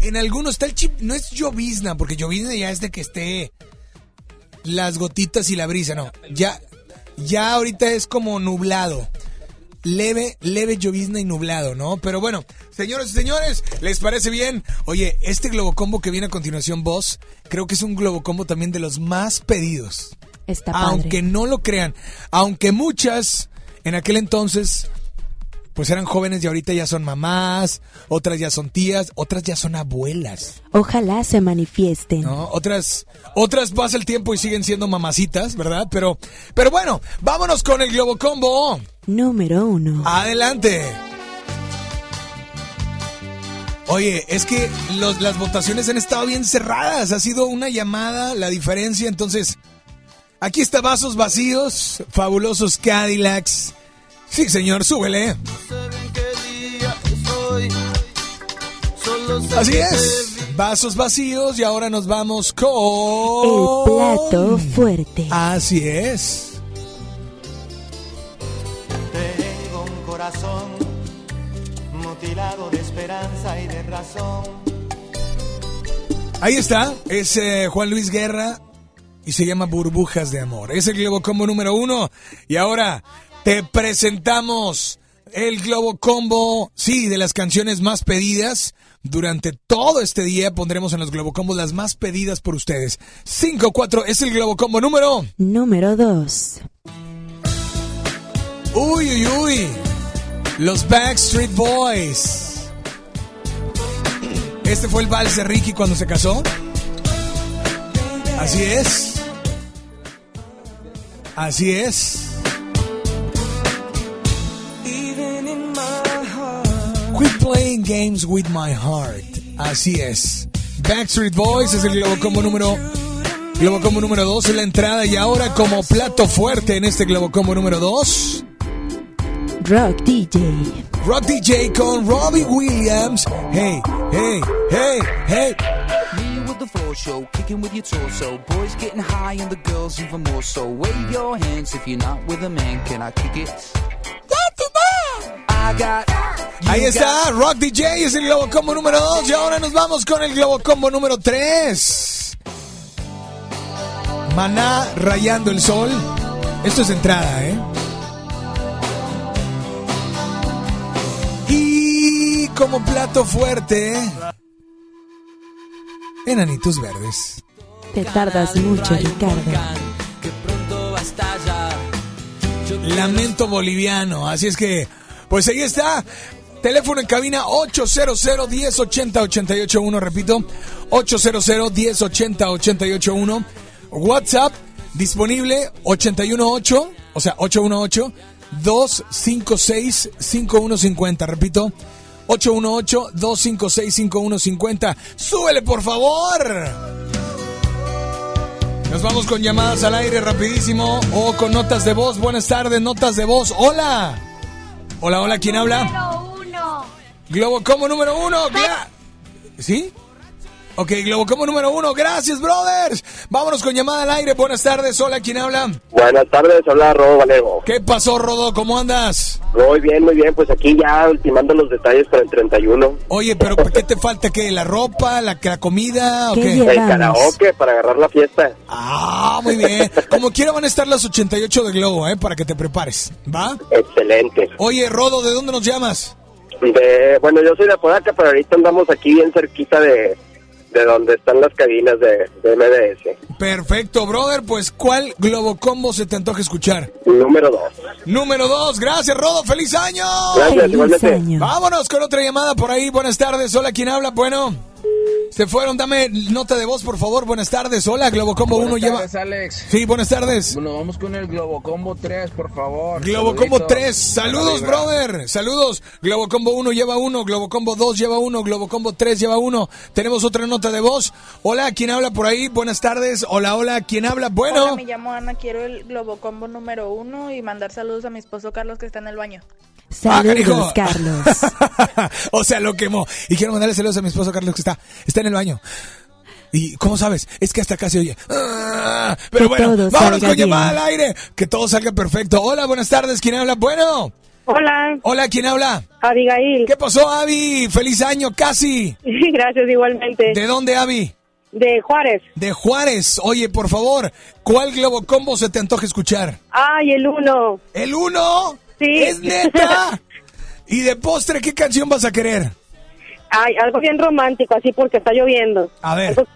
En algunos está el chip, no es llovizna, porque llovizna ya es de que esté las gotitas y la brisa, no. Ya, ya ahorita es como nublado. Leve, leve llovizna y nublado, ¿no? Pero bueno, señores y señores, ¿les parece bien? Oye, este globocombo que viene a continuación, vos, creo que es un globocombo también de los más pedidos. Está padre. Aunque no lo crean, aunque muchas en aquel entonces pues eran jóvenes y ahorita ya son mamás, otras ya son tías, otras ya son abuelas, Ojalá se manifiesten. ¿no? Otras otras pasa el tiempo y siguen siendo mamacitas, ¿verdad? Pero pero bueno, vámonos con el Globocombo. Número uno. Adelante. Oye, es que los- las votaciones han estado bien cerradas. Ha sido una llamada la diferencia. Entonces, aquí está Vasos Vacíos, fabulosos Cadillacs. Sí, señor, súbele. Así es. Vasos vacíos y ahora nos vamos El con... plato fuerte. Así es. Corazón mutilado de esperanza y de razón. Ahí está, es eh, Juan Luis Guerra y se llama Burbujas de Amor. Es el Globo Combo número uno. Y ahora te presentamos el Globo Combo, sí, de las canciones más pedidas. Durante todo este día pondremos en los Globo Combos las más pedidas por ustedes. 5-4 es el Globo Combo número. Número dos. Uy, uy, uy. Los Backstreet Boys. Este fue el vals de Ricky cuando se casó. Así es. Así es. Quit playing games with my heart. Así es. Backstreet Boys es el Globo Combo número Globo Combo número 2 en la entrada y ahora como plato fuerte en este Globo Combo número 2. Rock DJ. Rock DJ con Robbie Williams. Hey, hey, hey, hey. Me with the floor show, kicking with your torso. Boys getting high and the girls even more so. Wave your hands if you're not with a man. Can I kick it? I got. Ahí está, Rock DJ es el Globo Combo número 2 y ahora nos vamos con el Globo Combo número 3. Maná rayando el sol. Esto es entrada, ¿eh? Como plato fuerte, enanitos verdes. Te tardas mucho, Ricardo. que pronto va a estallar. Lamento boliviano. Así es que, pues ahí está. Teléfono en cabina 800 1080 881, repito, 800 1080 881. WhatsApp disponible 818, o sea, 818 256 5150, repito. 818 256 5150. Súbele, por favor. Nos vamos con llamadas al aire rapidísimo o con notas de voz. Buenas tardes, notas de voz. Hola. Hola, hola, ¿quién habla? uno. Globo como número uno. ¿Sí? Ok, Globo como número uno. Gracias, brothers. Vámonos con llamada al aire. Buenas tardes. Hola, ¿quién habla? Buenas tardes, habla Rodo Valego. ¿Qué pasó, Rodo? ¿Cómo andas? Muy bien, muy bien, pues aquí ya ultimando los detalles para el 31. Oye, pero ¿qué te falta? ¿Qué? ¿La ropa? ¿La, la comida? ¿O qué? El karaoke para agarrar la fiesta. Ah, muy bien. Como quiera van a estar las 88 de Globo, ¿eh? Para que te prepares. ¿Va? Excelente. Oye, Rodo, ¿de dónde nos llamas? De, bueno, yo soy de Apodaca, pero ahorita andamos aquí bien cerquita de, de donde están las cabinas de, de MBS. Perfecto, brother. Pues, ¿cuál Globo Combo se te antoja escuchar? Número dos. Número dos. Gracias, Rodo. ¡Feliz año! Gracias, igualmente. año. Vámonos con otra llamada por ahí. Buenas tardes. Hola, ¿quién habla? Bueno. Se fueron, dame nota de voz, por favor. Buenas tardes. Hola, Globo Combo 1 Buenas lleva. tardes, Alex. Sí, buenas tardes. Bueno, vamos con el Globo Combo 3, por favor. Globo Combo Saluditos. 3, saludos, brother. Saludos. Globo Combo 1 lleva 1, Globo Combo 2 lleva 1, Globo Combo 3 lleva 1. Tenemos otra nota de voz. Hola, ¿quién habla por ahí? Buenas tardes. Hola, hola, ¿quién habla? Bueno. Hola, me llamo Ana, quiero el Globocombo número uno y mandar saludos a mi esposo Carlos que está en el baño. Saludos, Carlos. o sea, lo quemó. Y quiero mandarle saludos a mi esposo Carlos que está, está en el baño. ¿Y cómo sabes? Es que hasta acá se oye. Ah, pero Que bueno, vámonos con llamada al aire. Que todo salga perfecto. Hola, buenas tardes. ¿Quién habla? Bueno. Hola. Hola, ¿quién habla? Abigail. ¿Qué pasó, Avi? Feliz año, casi. Gracias, igualmente. ¿De dónde, Avi? De Juárez. De Juárez. Oye, por favor, ¿cuál Globo Combo se te antoja escuchar? Ay, el uno. ¿El uno? Sí. ¿Es neta? ¿Y de postre qué canción vas a querer? Ay, algo bien romántico, así porque está lloviendo. A ver. Algo-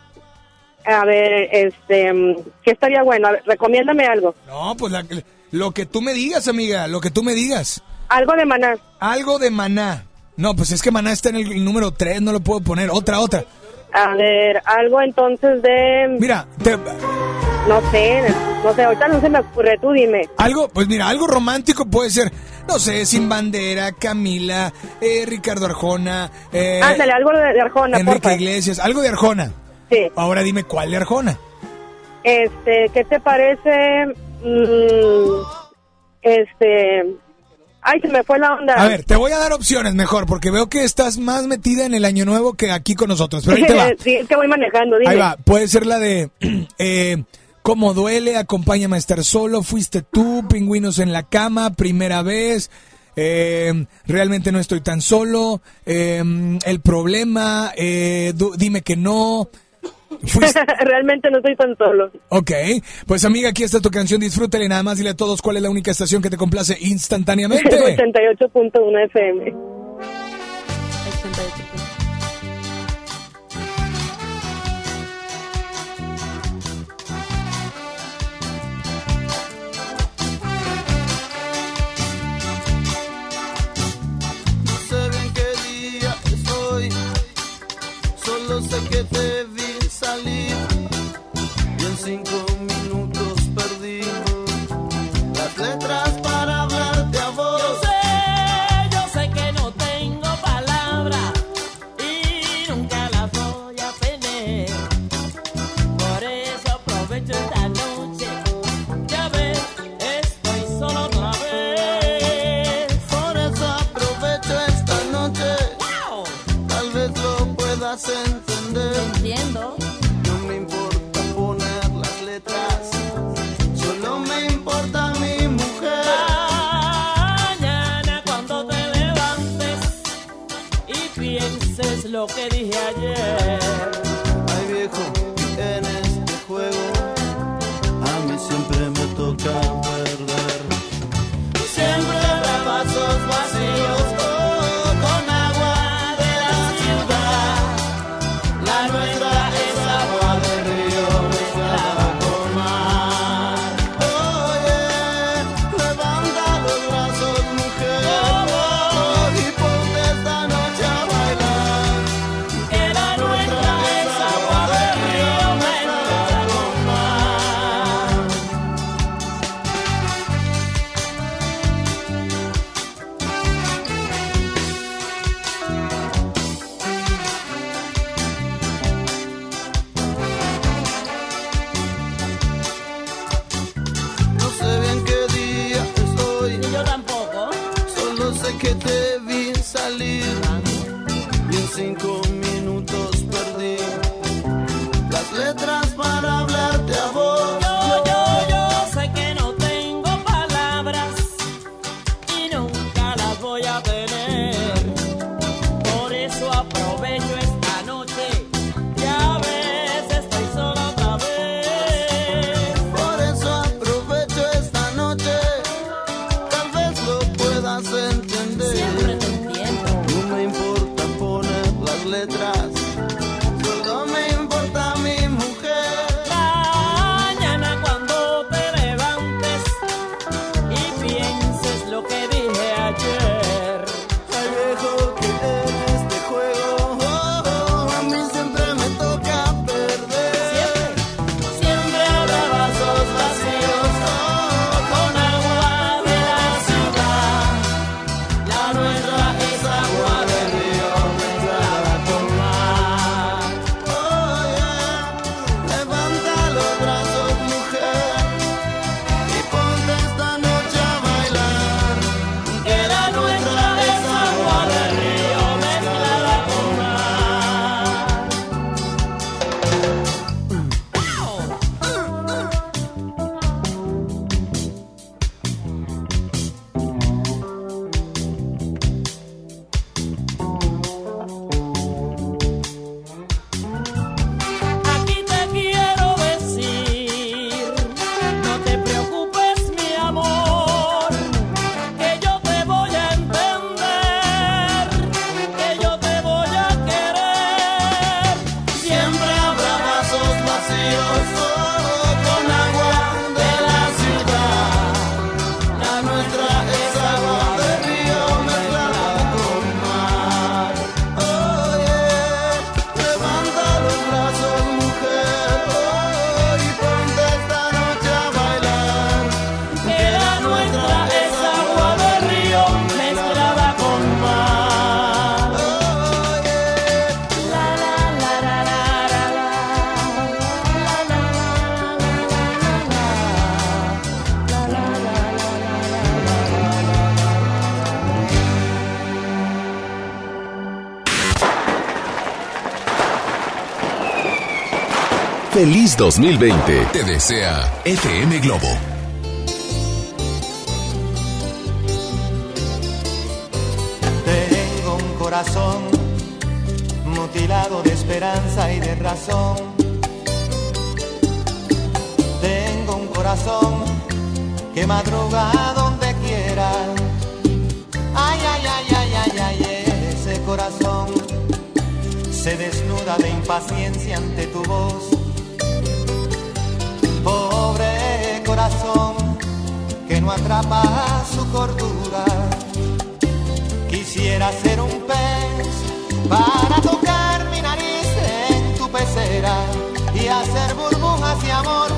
a ver, este, mm, ¿qué estaría bueno? A ver, recomiéndame algo. No, pues la- lo que tú me digas, amiga, lo que tú me digas. Algo de maná. Algo de maná. No, pues es que maná está en el número 3, no lo puedo poner. Otra, otra. A ver, algo entonces de... Mira, te- No sé, no sé, ahorita no se me ocurre, tú dime. algo, pues mira, algo romántico puede ser, no sé, Sin Bandera, Camila, eh, Ricardo Arjona, eh, Ándale, algo de, Arjona, Enrique porfa. Iglesias, algo de Arjona. Sí. Ahora dime cuál de Arjona. Este, ¿qué te parece? Mm, este... Ay, se me fue la onda. A ver, te voy a dar opciones mejor, porque veo que estás más metida en el año nuevo que aquí con nosotros. Pero ahí te va. sí, es que voy manejando, dime. Ahí va, puede ser la de eh, Cómo duele, acompáñame a estar solo, fuiste tú, pingüinos en la cama, primera vez, eh, realmente no estoy tan solo, eh, el problema, eh, dime que no. Fuiste- Realmente no estoy tan solo. Ok, pues amiga, aquí está tu canción, disfrútala y nada más dile a todos cuál es la única estación que te complace instantáneamente. 88.1 FM. Que dije ayer. Feliz 2020. Te desea FM Globo. Tengo un corazón mutilado de esperanza y de razón. Tengo un corazón que madruga donde quiera. Ay, ay, ay, ay, ay, ay, ese corazón se desnuda de impaciencia ante tu voz. No atrapa su cordura. Quisiera ser un pez para tocar mi nariz en tu pecera y hacer burbujas de amor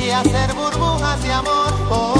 y hacer burbujas de amor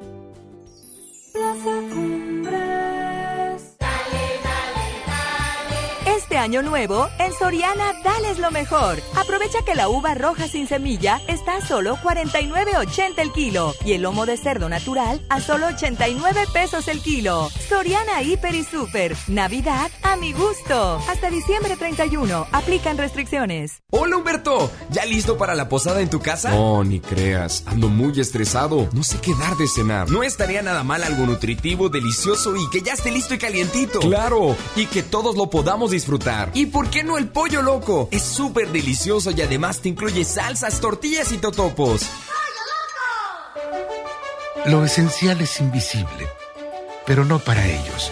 Año nuevo, en Soriana, dales lo mejor. Aprovecha que la uva roja sin semilla está a solo 49.80 el kilo y el lomo de cerdo natural a solo 89 pesos el kilo. Soriana Hiper y Super. Navidad a mi gusto. Hasta diciembre 31. Aplican restricciones. Hola Humberto, ¿ya listo para la posada en tu casa? No, ni creas, ando muy estresado, no sé qué dar de cenar. No estaría nada mal algo nutritivo, delicioso y que ya esté listo y calientito. Claro, y que todos lo podamos disfrutar. ¿Y por qué no el pollo loco? Es súper delicioso y además te incluye salsas, tortillas y totopos. Lo esencial es invisible, pero no para ellos.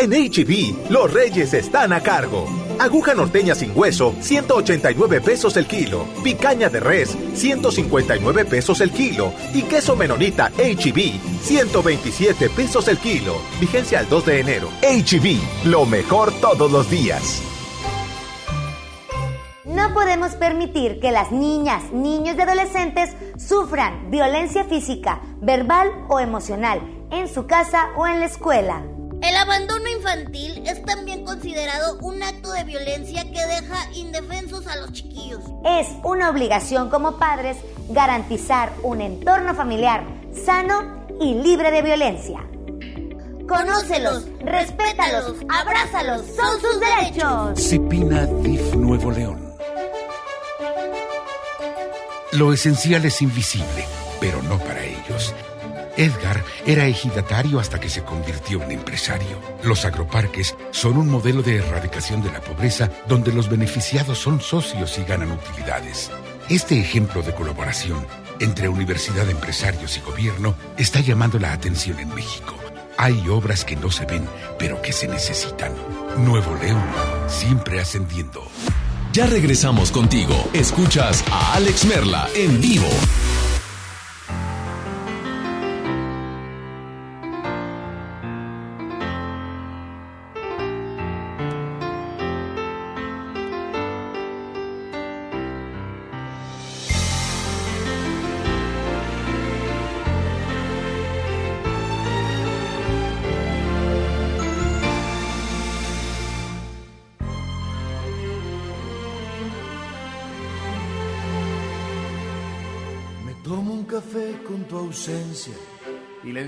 En HB, los reyes están a cargo. Aguja norteña sin hueso, 189 pesos el kilo. Picaña de res, 159 pesos el kilo. Y queso menonita HB, 127 pesos el kilo. Vigencia al 2 de enero. HB, lo mejor todos los días. No podemos permitir que las niñas, niños y adolescentes sufran violencia física, verbal o emocional en su casa o en la escuela. El abandono infantil es también considerado un acto de violencia que deja indefensos a los chiquillos. Es una obligación como padres garantizar un entorno familiar sano y libre de violencia. Conócelos, respétalos, abrázalos, son sus derechos. Cipina DIF Nuevo León. Lo esencial es invisible, pero no para ellos. Edgar era ejidatario hasta que se convirtió en empresario. Los agroparques son un modelo de erradicación de la pobreza donde los beneficiados son socios y ganan utilidades. Este ejemplo de colaboración entre universidad, empresarios y gobierno está llamando la atención en México. Hay obras que no se ven, pero que se necesitan. Nuevo León, siempre ascendiendo. Ya regresamos contigo. Escuchas a Alex Merla en vivo.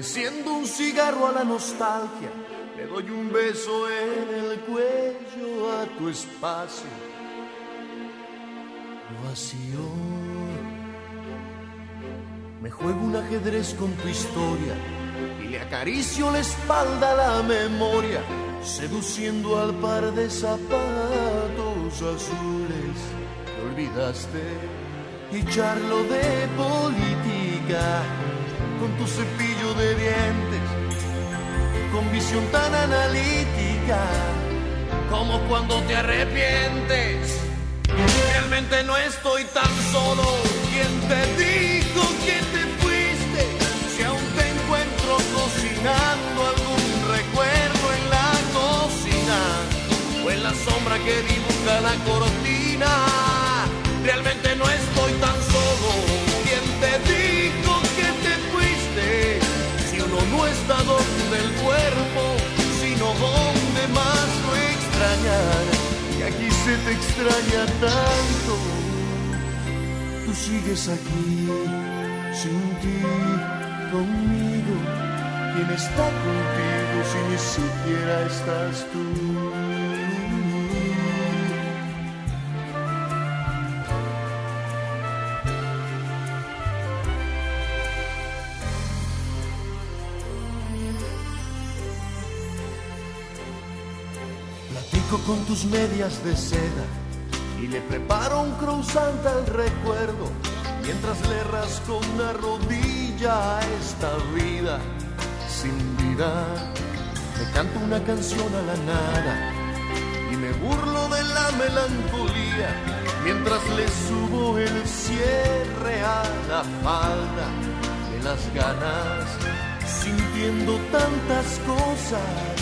Enciendo un cigarro a la nostalgia. Le doy un beso en el cuello a tu espacio vacío. Me juego un ajedrez con tu historia y le acaricio la espalda a la memoria, seduciendo al par de zapatos azules que olvidaste y charlo de política con tu cepillo de dientes, con visión tan analítica como cuando te arrepientes. Realmente no estoy tan solo. ¿Quién te dijo que te fuiste? Si aún te encuentro cocinando algún recuerdo en la cocina o en la sombra que dibuja la cortina. Realmente no estoy tan no está donde el cuerpo, sino donde más lo extrañar. Y aquí se te extraña tanto. Tú sigues aquí, sin ti, conmigo. ¿Quién está contigo si ni siquiera estás tú? Con tus medias de seda y le preparo un croissant al recuerdo mientras le rasco una rodilla a esta vida sin vida. Le canto una canción a la nada y me burlo de la melancolía mientras le subo el cierre a la falda, de las ganas, sintiendo tantas cosas.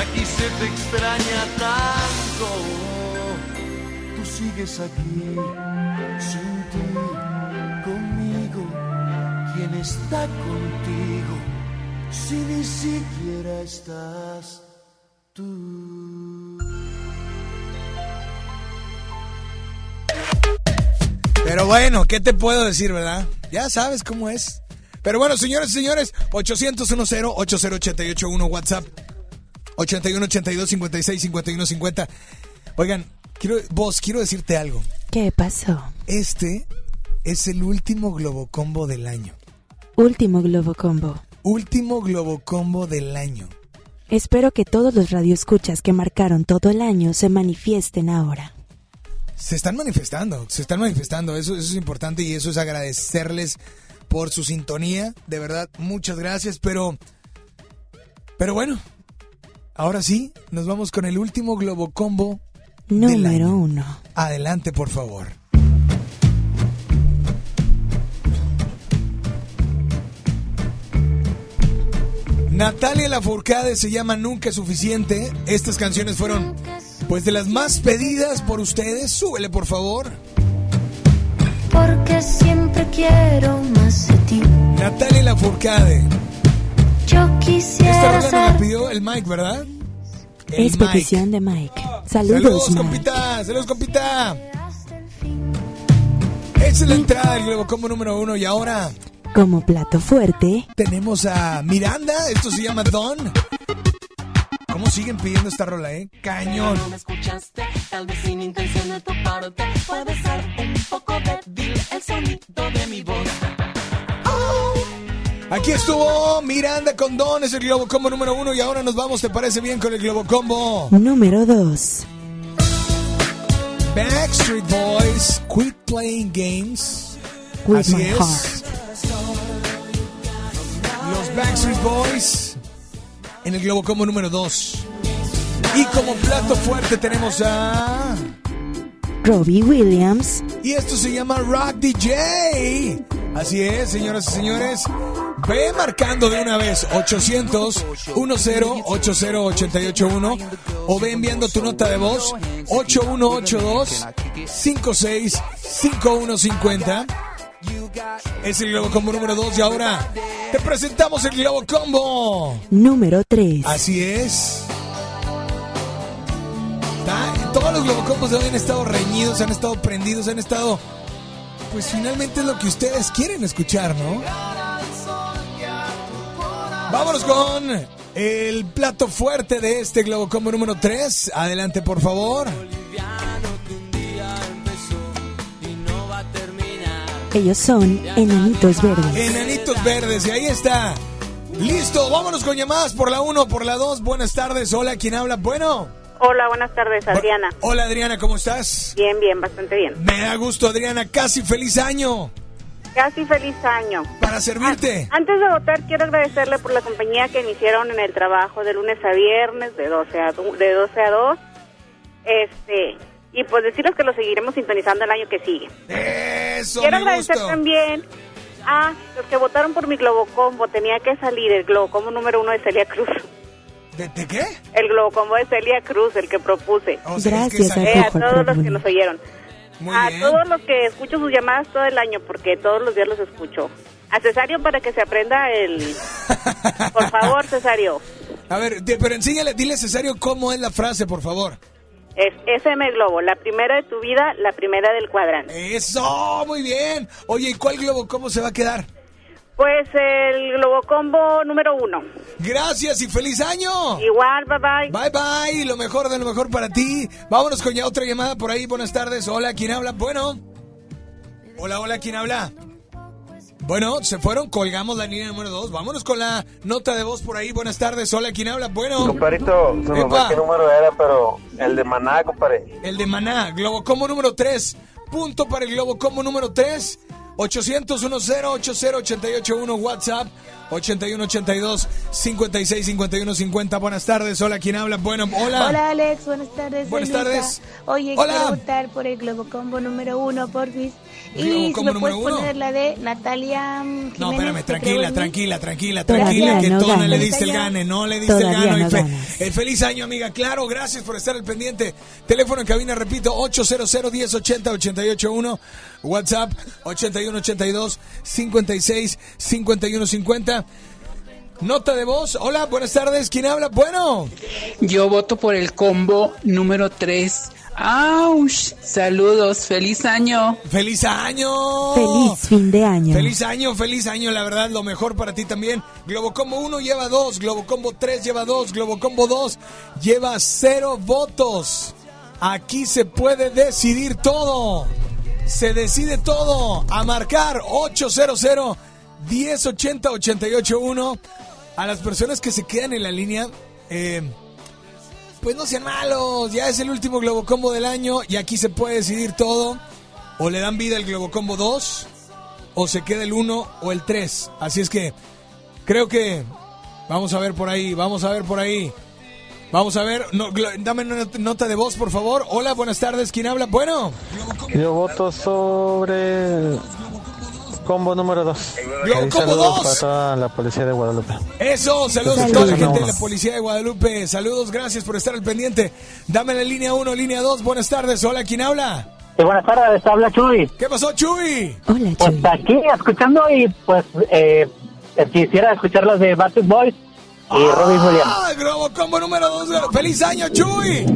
Aquí se te extraña tanto. Tú sigues aquí, sin ti, conmigo. ¿Quién está contigo? Si ni siquiera estás tú. Pero bueno, ¿qué te puedo decir, verdad? Ya sabes cómo es. Pero bueno, señores y señores, 800 10 80881 WhatsApp 81 82 56 51 50. Oigan, quiero vos quiero decirte algo. ¿Qué pasó? Este es el último Globocombo del año. Último Globo Combo. Último Globocombo del año. Espero que todos los radioescuchas que marcaron todo el año se manifiesten ahora. Se están manifestando, se están manifestando. Eso, eso es importante y eso es agradecerles por su sintonía. De verdad, muchas gracias. Pero, pero bueno, ahora sí, nos vamos con el último Globocombo del Número uno. Adelante, por favor. Natalia Lafourcade se llama Nunca es Suficiente. Estas canciones fueron, pues, de las más pedidas por ustedes. Súbele, por favor. Porque siempre quiero más de ti. Natalia Lafourcade. Yo Esta quisiera rola nos la ser. pidió el Mike, ¿verdad? El Es Mike. petición de Mike. Saludos, Saludos, Mike. compita. Saludos, compita. Esa es la entrada del Globocombo número uno. Y ahora Como plato fuerte, tenemos a Miranda. Esto se llama Don. ¿Cómo siguen pidiendo esta rola, eh? Cañón. No me escuchaste, tal vez sin intención de tu parte. Puede ser un poco débil el sonido de mi voz. Aquí estuvo Miranda con Don. Es el Globocombo número uno. Y ahora nos vamos, ¿te parece bien con el Globocombo? número 2. Backstreet Boys, Quit Playing Games. With Así My es. Heart. Los Backstreet Boys en el Globocombo número 2. Y como plato fuerte tenemos a... Robbie Williams. Y esto se llama Rock DJ. Así es, señoras y señores. Ve marcando de una vez 800 10 80 881 o ve enviando tu nota de voz 8182 56 5150. Es el Globo Combo número 2 y ahora te presentamos el Globo Combo. Número 3. Así es. Los Globocombos de hoy han estado reñidos, han estado prendidos, han estado... Pues finalmente es lo que ustedes quieren escuchar, ¿no? Vámonos con el plato fuerte de este Globocombo número 3. Adelante, por favor. Ellos son Enanitos Verdes. Enanitos Verdes, y ahí está. Listo, vámonos con llamadas por la 1, por la 2. Buenas tardes, hola, ¿quién habla? Bueno. Hola, buenas tardes, Adriana. Hola Adriana, ¿cómo estás? Bien, bien, bastante bien. Me da gusto Adriana, casi feliz año. Casi feliz año. Para servirte. Ah, Antes de votar, quiero agradecerle por la compañía que me hicieron en el trabajo de lunes a viernes, de 12 a, de 12 a 2. Este, y pues deciros que lo seguiremos sintonizando el año que sigue. Eso quiero me agradecer gustó. también a los que votaron por mi Globocombo. Tenía que salir el Globocombo número uno de Celia Cruz. ¿De, de qué? El Globocombo de Celia Cruz, el que propuse. O sea, es que Gracias Eh, a todos los que nos oyeron. Muy a bien. todos los que escucho sus llamadas todo el año, porque todos los días los escucho. A Cesario para que se aprenda el... Por favor, Cesario. A ver, pero enséñale, dile Cesario cómo es la frase, por favor. Es SM Globo, la primera de tu vida, la primera del cuadrante. Eso, muy bien. Oye, ¿y cuál globo cómo se va a quedar? Pues el Globo Combo número uno. Gracias y feliz año. Igual, bye bye. Bye bye, lo mejor de lo mejor para ti. Vámonos con ya otra llamada por ahí. Buenas tardes. Hola, ¿quién habla? Bueno. Hola, hola, ¿quién habla? Bueno, se fueron, colgamos la línea número dos. Vámonos con la nota de voz por ahí. Buenas tardes. Hola, ¿quién habla? Bueno. Compadrito, se me fue qué número era, pero el de Maná, compadre. El de Maná, Globo Combo número 3. Punto para el Globo Combo número 3. 800 10 881 WhatsApp 8182 56 51 50. Buenas tardes. Hola, ¿quién habla? Bueno, hola. Hola Alex, buenas tardes. Buenas tardes. Oye, Hola. quiero votar por el Globo Combo número uno, porfis. Y si me puedes número uno. poner la de Natalia mm, No, Jiménez, espérame, tranquila, tranquila, tranquila, tranquila, que no no le diste el gane, no le diste el gane. no El, fe- el feliz año, amiga. Claro, gracias por estar al pendiente. Teléfono en cabina, repito, 800 1080 881 WhatsApp 8182 56 51 50. Nota de voz. Hola, buenas tardes. ¿Quién habla? Bueno. Yo voto por el combo número 3. ¡Auch! Saludos, feliz año. ¡Feliz año! Feliz fin de año. Feliz año, feliz año, la verdad, lo mejor para ti también. Globo Combo 1 lleva 2, Globo Combo 3 lleva 2, Globo Combo 2 lleva 0 votos. Aquí se puede decidir todo. Se decide todo. A marcar 800 1080 881 A las personas que se quedan en la línea, eh, pues no sean malos. Ya es el último Globo Combo del año y aquí se puede decidir todo. O le dan vida al Globo Combo 2 o se queda el 1 o el 3. Así es que creo que vamos a ver por ahí, vamos a ver por ahí. Vamos a ver, dame una not- nota de voz, por favor. Hola, buenas tardes, ¿quién habla? Bueno, Yo voto sobre combo número 2. Globo Combo dos. para toda la policía de Guadalupe. eso, saludos a toda la gente de la. Policía de Guadalupe. Saludos, gracias por estar al pendiente. Dame la línea 1, línea 2, buenas tardes. Hola, ¿quién habla? Sí, buenas tardes, habla Chuy. ¿Qué pasó, Chuy? Hola, Pues aquí escuchando y pues eh, quisiera escuchar las de Bad Boys y Robin Williams. ¡Ah, Globo Combo número 2! ¡Feliz año, Chuy!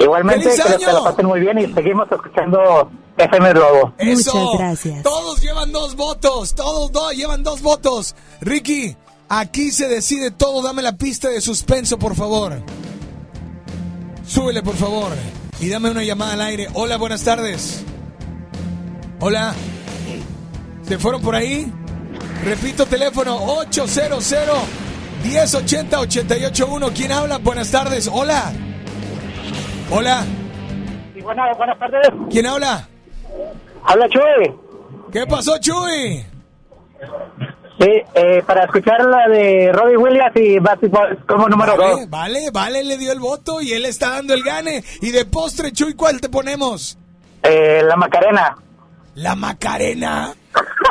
Igualmente, ¡Feliz que año! se la pasen muy bien y seguimos escuchando FM Globo. Eso. Todos llevan dos votos. Todos dos llevan dos votos. Ricky, aquí se decide todo. Dame la pista de suspenso, por favor. Súbele, por favor. Y dame una llamada al aire. Hola, buenas tardes. Hola. ¿Se fueron por ahí? Repito, teléfono 800 1080 881. ¿Quién habla? Buenas tardes. Hola. Hola. Y buenas, buenas tardes. ¿Quién habla? Habla Chuy. ¿Qué pasó, Chuy? Sí, eh, para escuchar la de Robin Williams y Boys como número 2. Vale, vale, vale, le dio el voto y él está dando el gane. Y de postre, Chuy, ¿cuál te ponemos? Eh, la Macarena. La Macarena.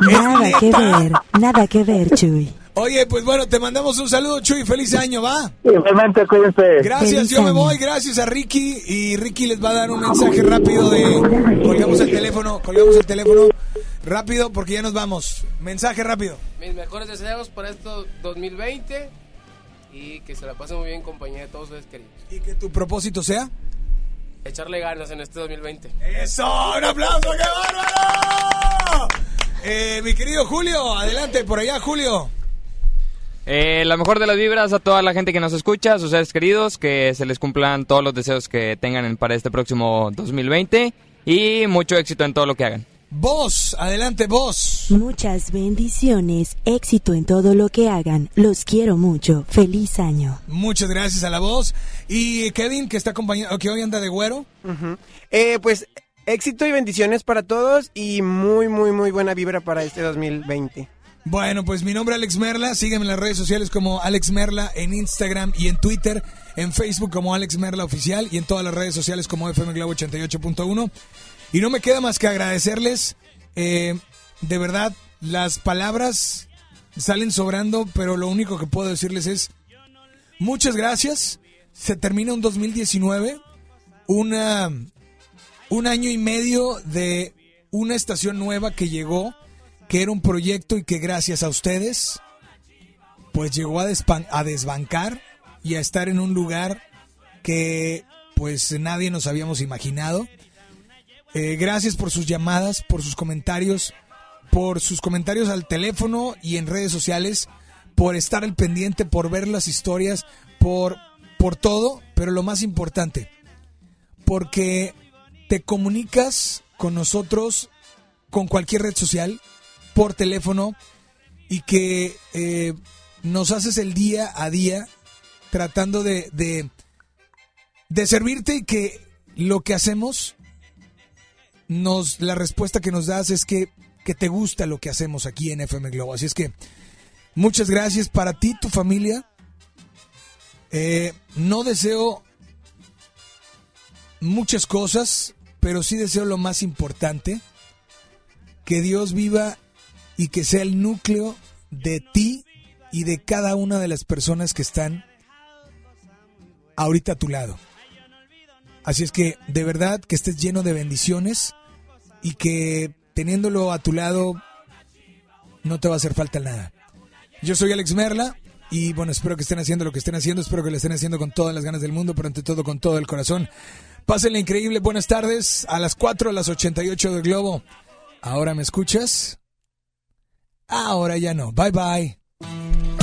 Nada que ver, nada que ver, Chuy. Oye, pues bueno, te mandamos un saludo, Chuy. Feliz año, ¿va? Igualmente, cuídense. Gracias, Feliz yo me voy. Gracias a Ricky. Y Ricky les va a dar un mensaje rápido de... Colgamos el teléfono, colgamos el teléfono. Rápido, porque ya nos vamos. Mensaje rápido. Mis mejores deseos para esto 2020 y que se la pasen muy bien en compañía de todos ustedes queridos. ¿Y que tu propósito sea? Echarle ganas en este 2020. ¡Eso! ¡Un aplauso! ¡Qué bárbaro! Eh, mi querido Julio, adelante, por allá, Julio. Eh, la mejor de las vibras a toda la gente que nos escucha, a sus seres queridos, que se les cumplan todos los deseos que tengan en- para este próximo 2020 y mucho éxito en todo lo que hagan. Vos, adelante, vos. Muchas bendiciones, éxito en todo lo que hagan. Los quiero mucho. Feliz año. Muchas gracias a la voz. Y Kevin, que está acompañado, que hoy anda de güero. Eh, pues éxito y bendiciones para todos y muy, muy, muy buena vibra para este 2020. Bueno, pues mi nombre es Alex Merla. Sígueme en las redes sociales como Alex Merla en Instagram y en Twitter. En Facebook como Alex Merla Oficial y en todas las redes sociales como FM Globo 88.1. Y no me queda más que agradecerles. eh, de verdad, las palabras salen sobrando, pero lo único que puedo decirles es muchas gracias. Se termina un 2019, una, un año y medio de una estación nueva que llegó, que era un proyecto y que gracias a ustedes, pues llegó a, a desbancar y a estar en un lugar que pues nadie nos habíamos imaginado. Eh, gracias por sus llamadas, por sus comentarios, por sus comentarios al teléfono y en redes sociales, por estar al pendiente, por ver las historias, por, por todo, pero lo más importante, porque te comunicas con nosotros con cualquier red social, por teléfono, y que eh, nos haces el día a día tratando de, de, de servirte y que lo que hacemos, nos, la respuesta que nos das es que, que te gusta lo que hacemos aquí en FM Globo. Así es que muchas gracias para ti, tu familia. Eh, no deseo muchas cosas, pero sí deseo lo más importante, que Dios viva y que sea el núcleo de ti y de cada una de las personas que están ahorita a tu lado. Así es que de verdad que estés lleno de bendiciones y que teniéndolo a tu lado no te va a hacer falta nada. Yo soy Alex Merla y bueno, espero que estén haciendo lo que estén haciendo, espero que lo estén haciendo con todas las ganas del mundo, pero ante todo con todo el corazón. Pásenla increíble, buenas tardes, a las 4, a las 88 del Globo. ¿Ahora me escuchas? Ahora ya no. Bye bye.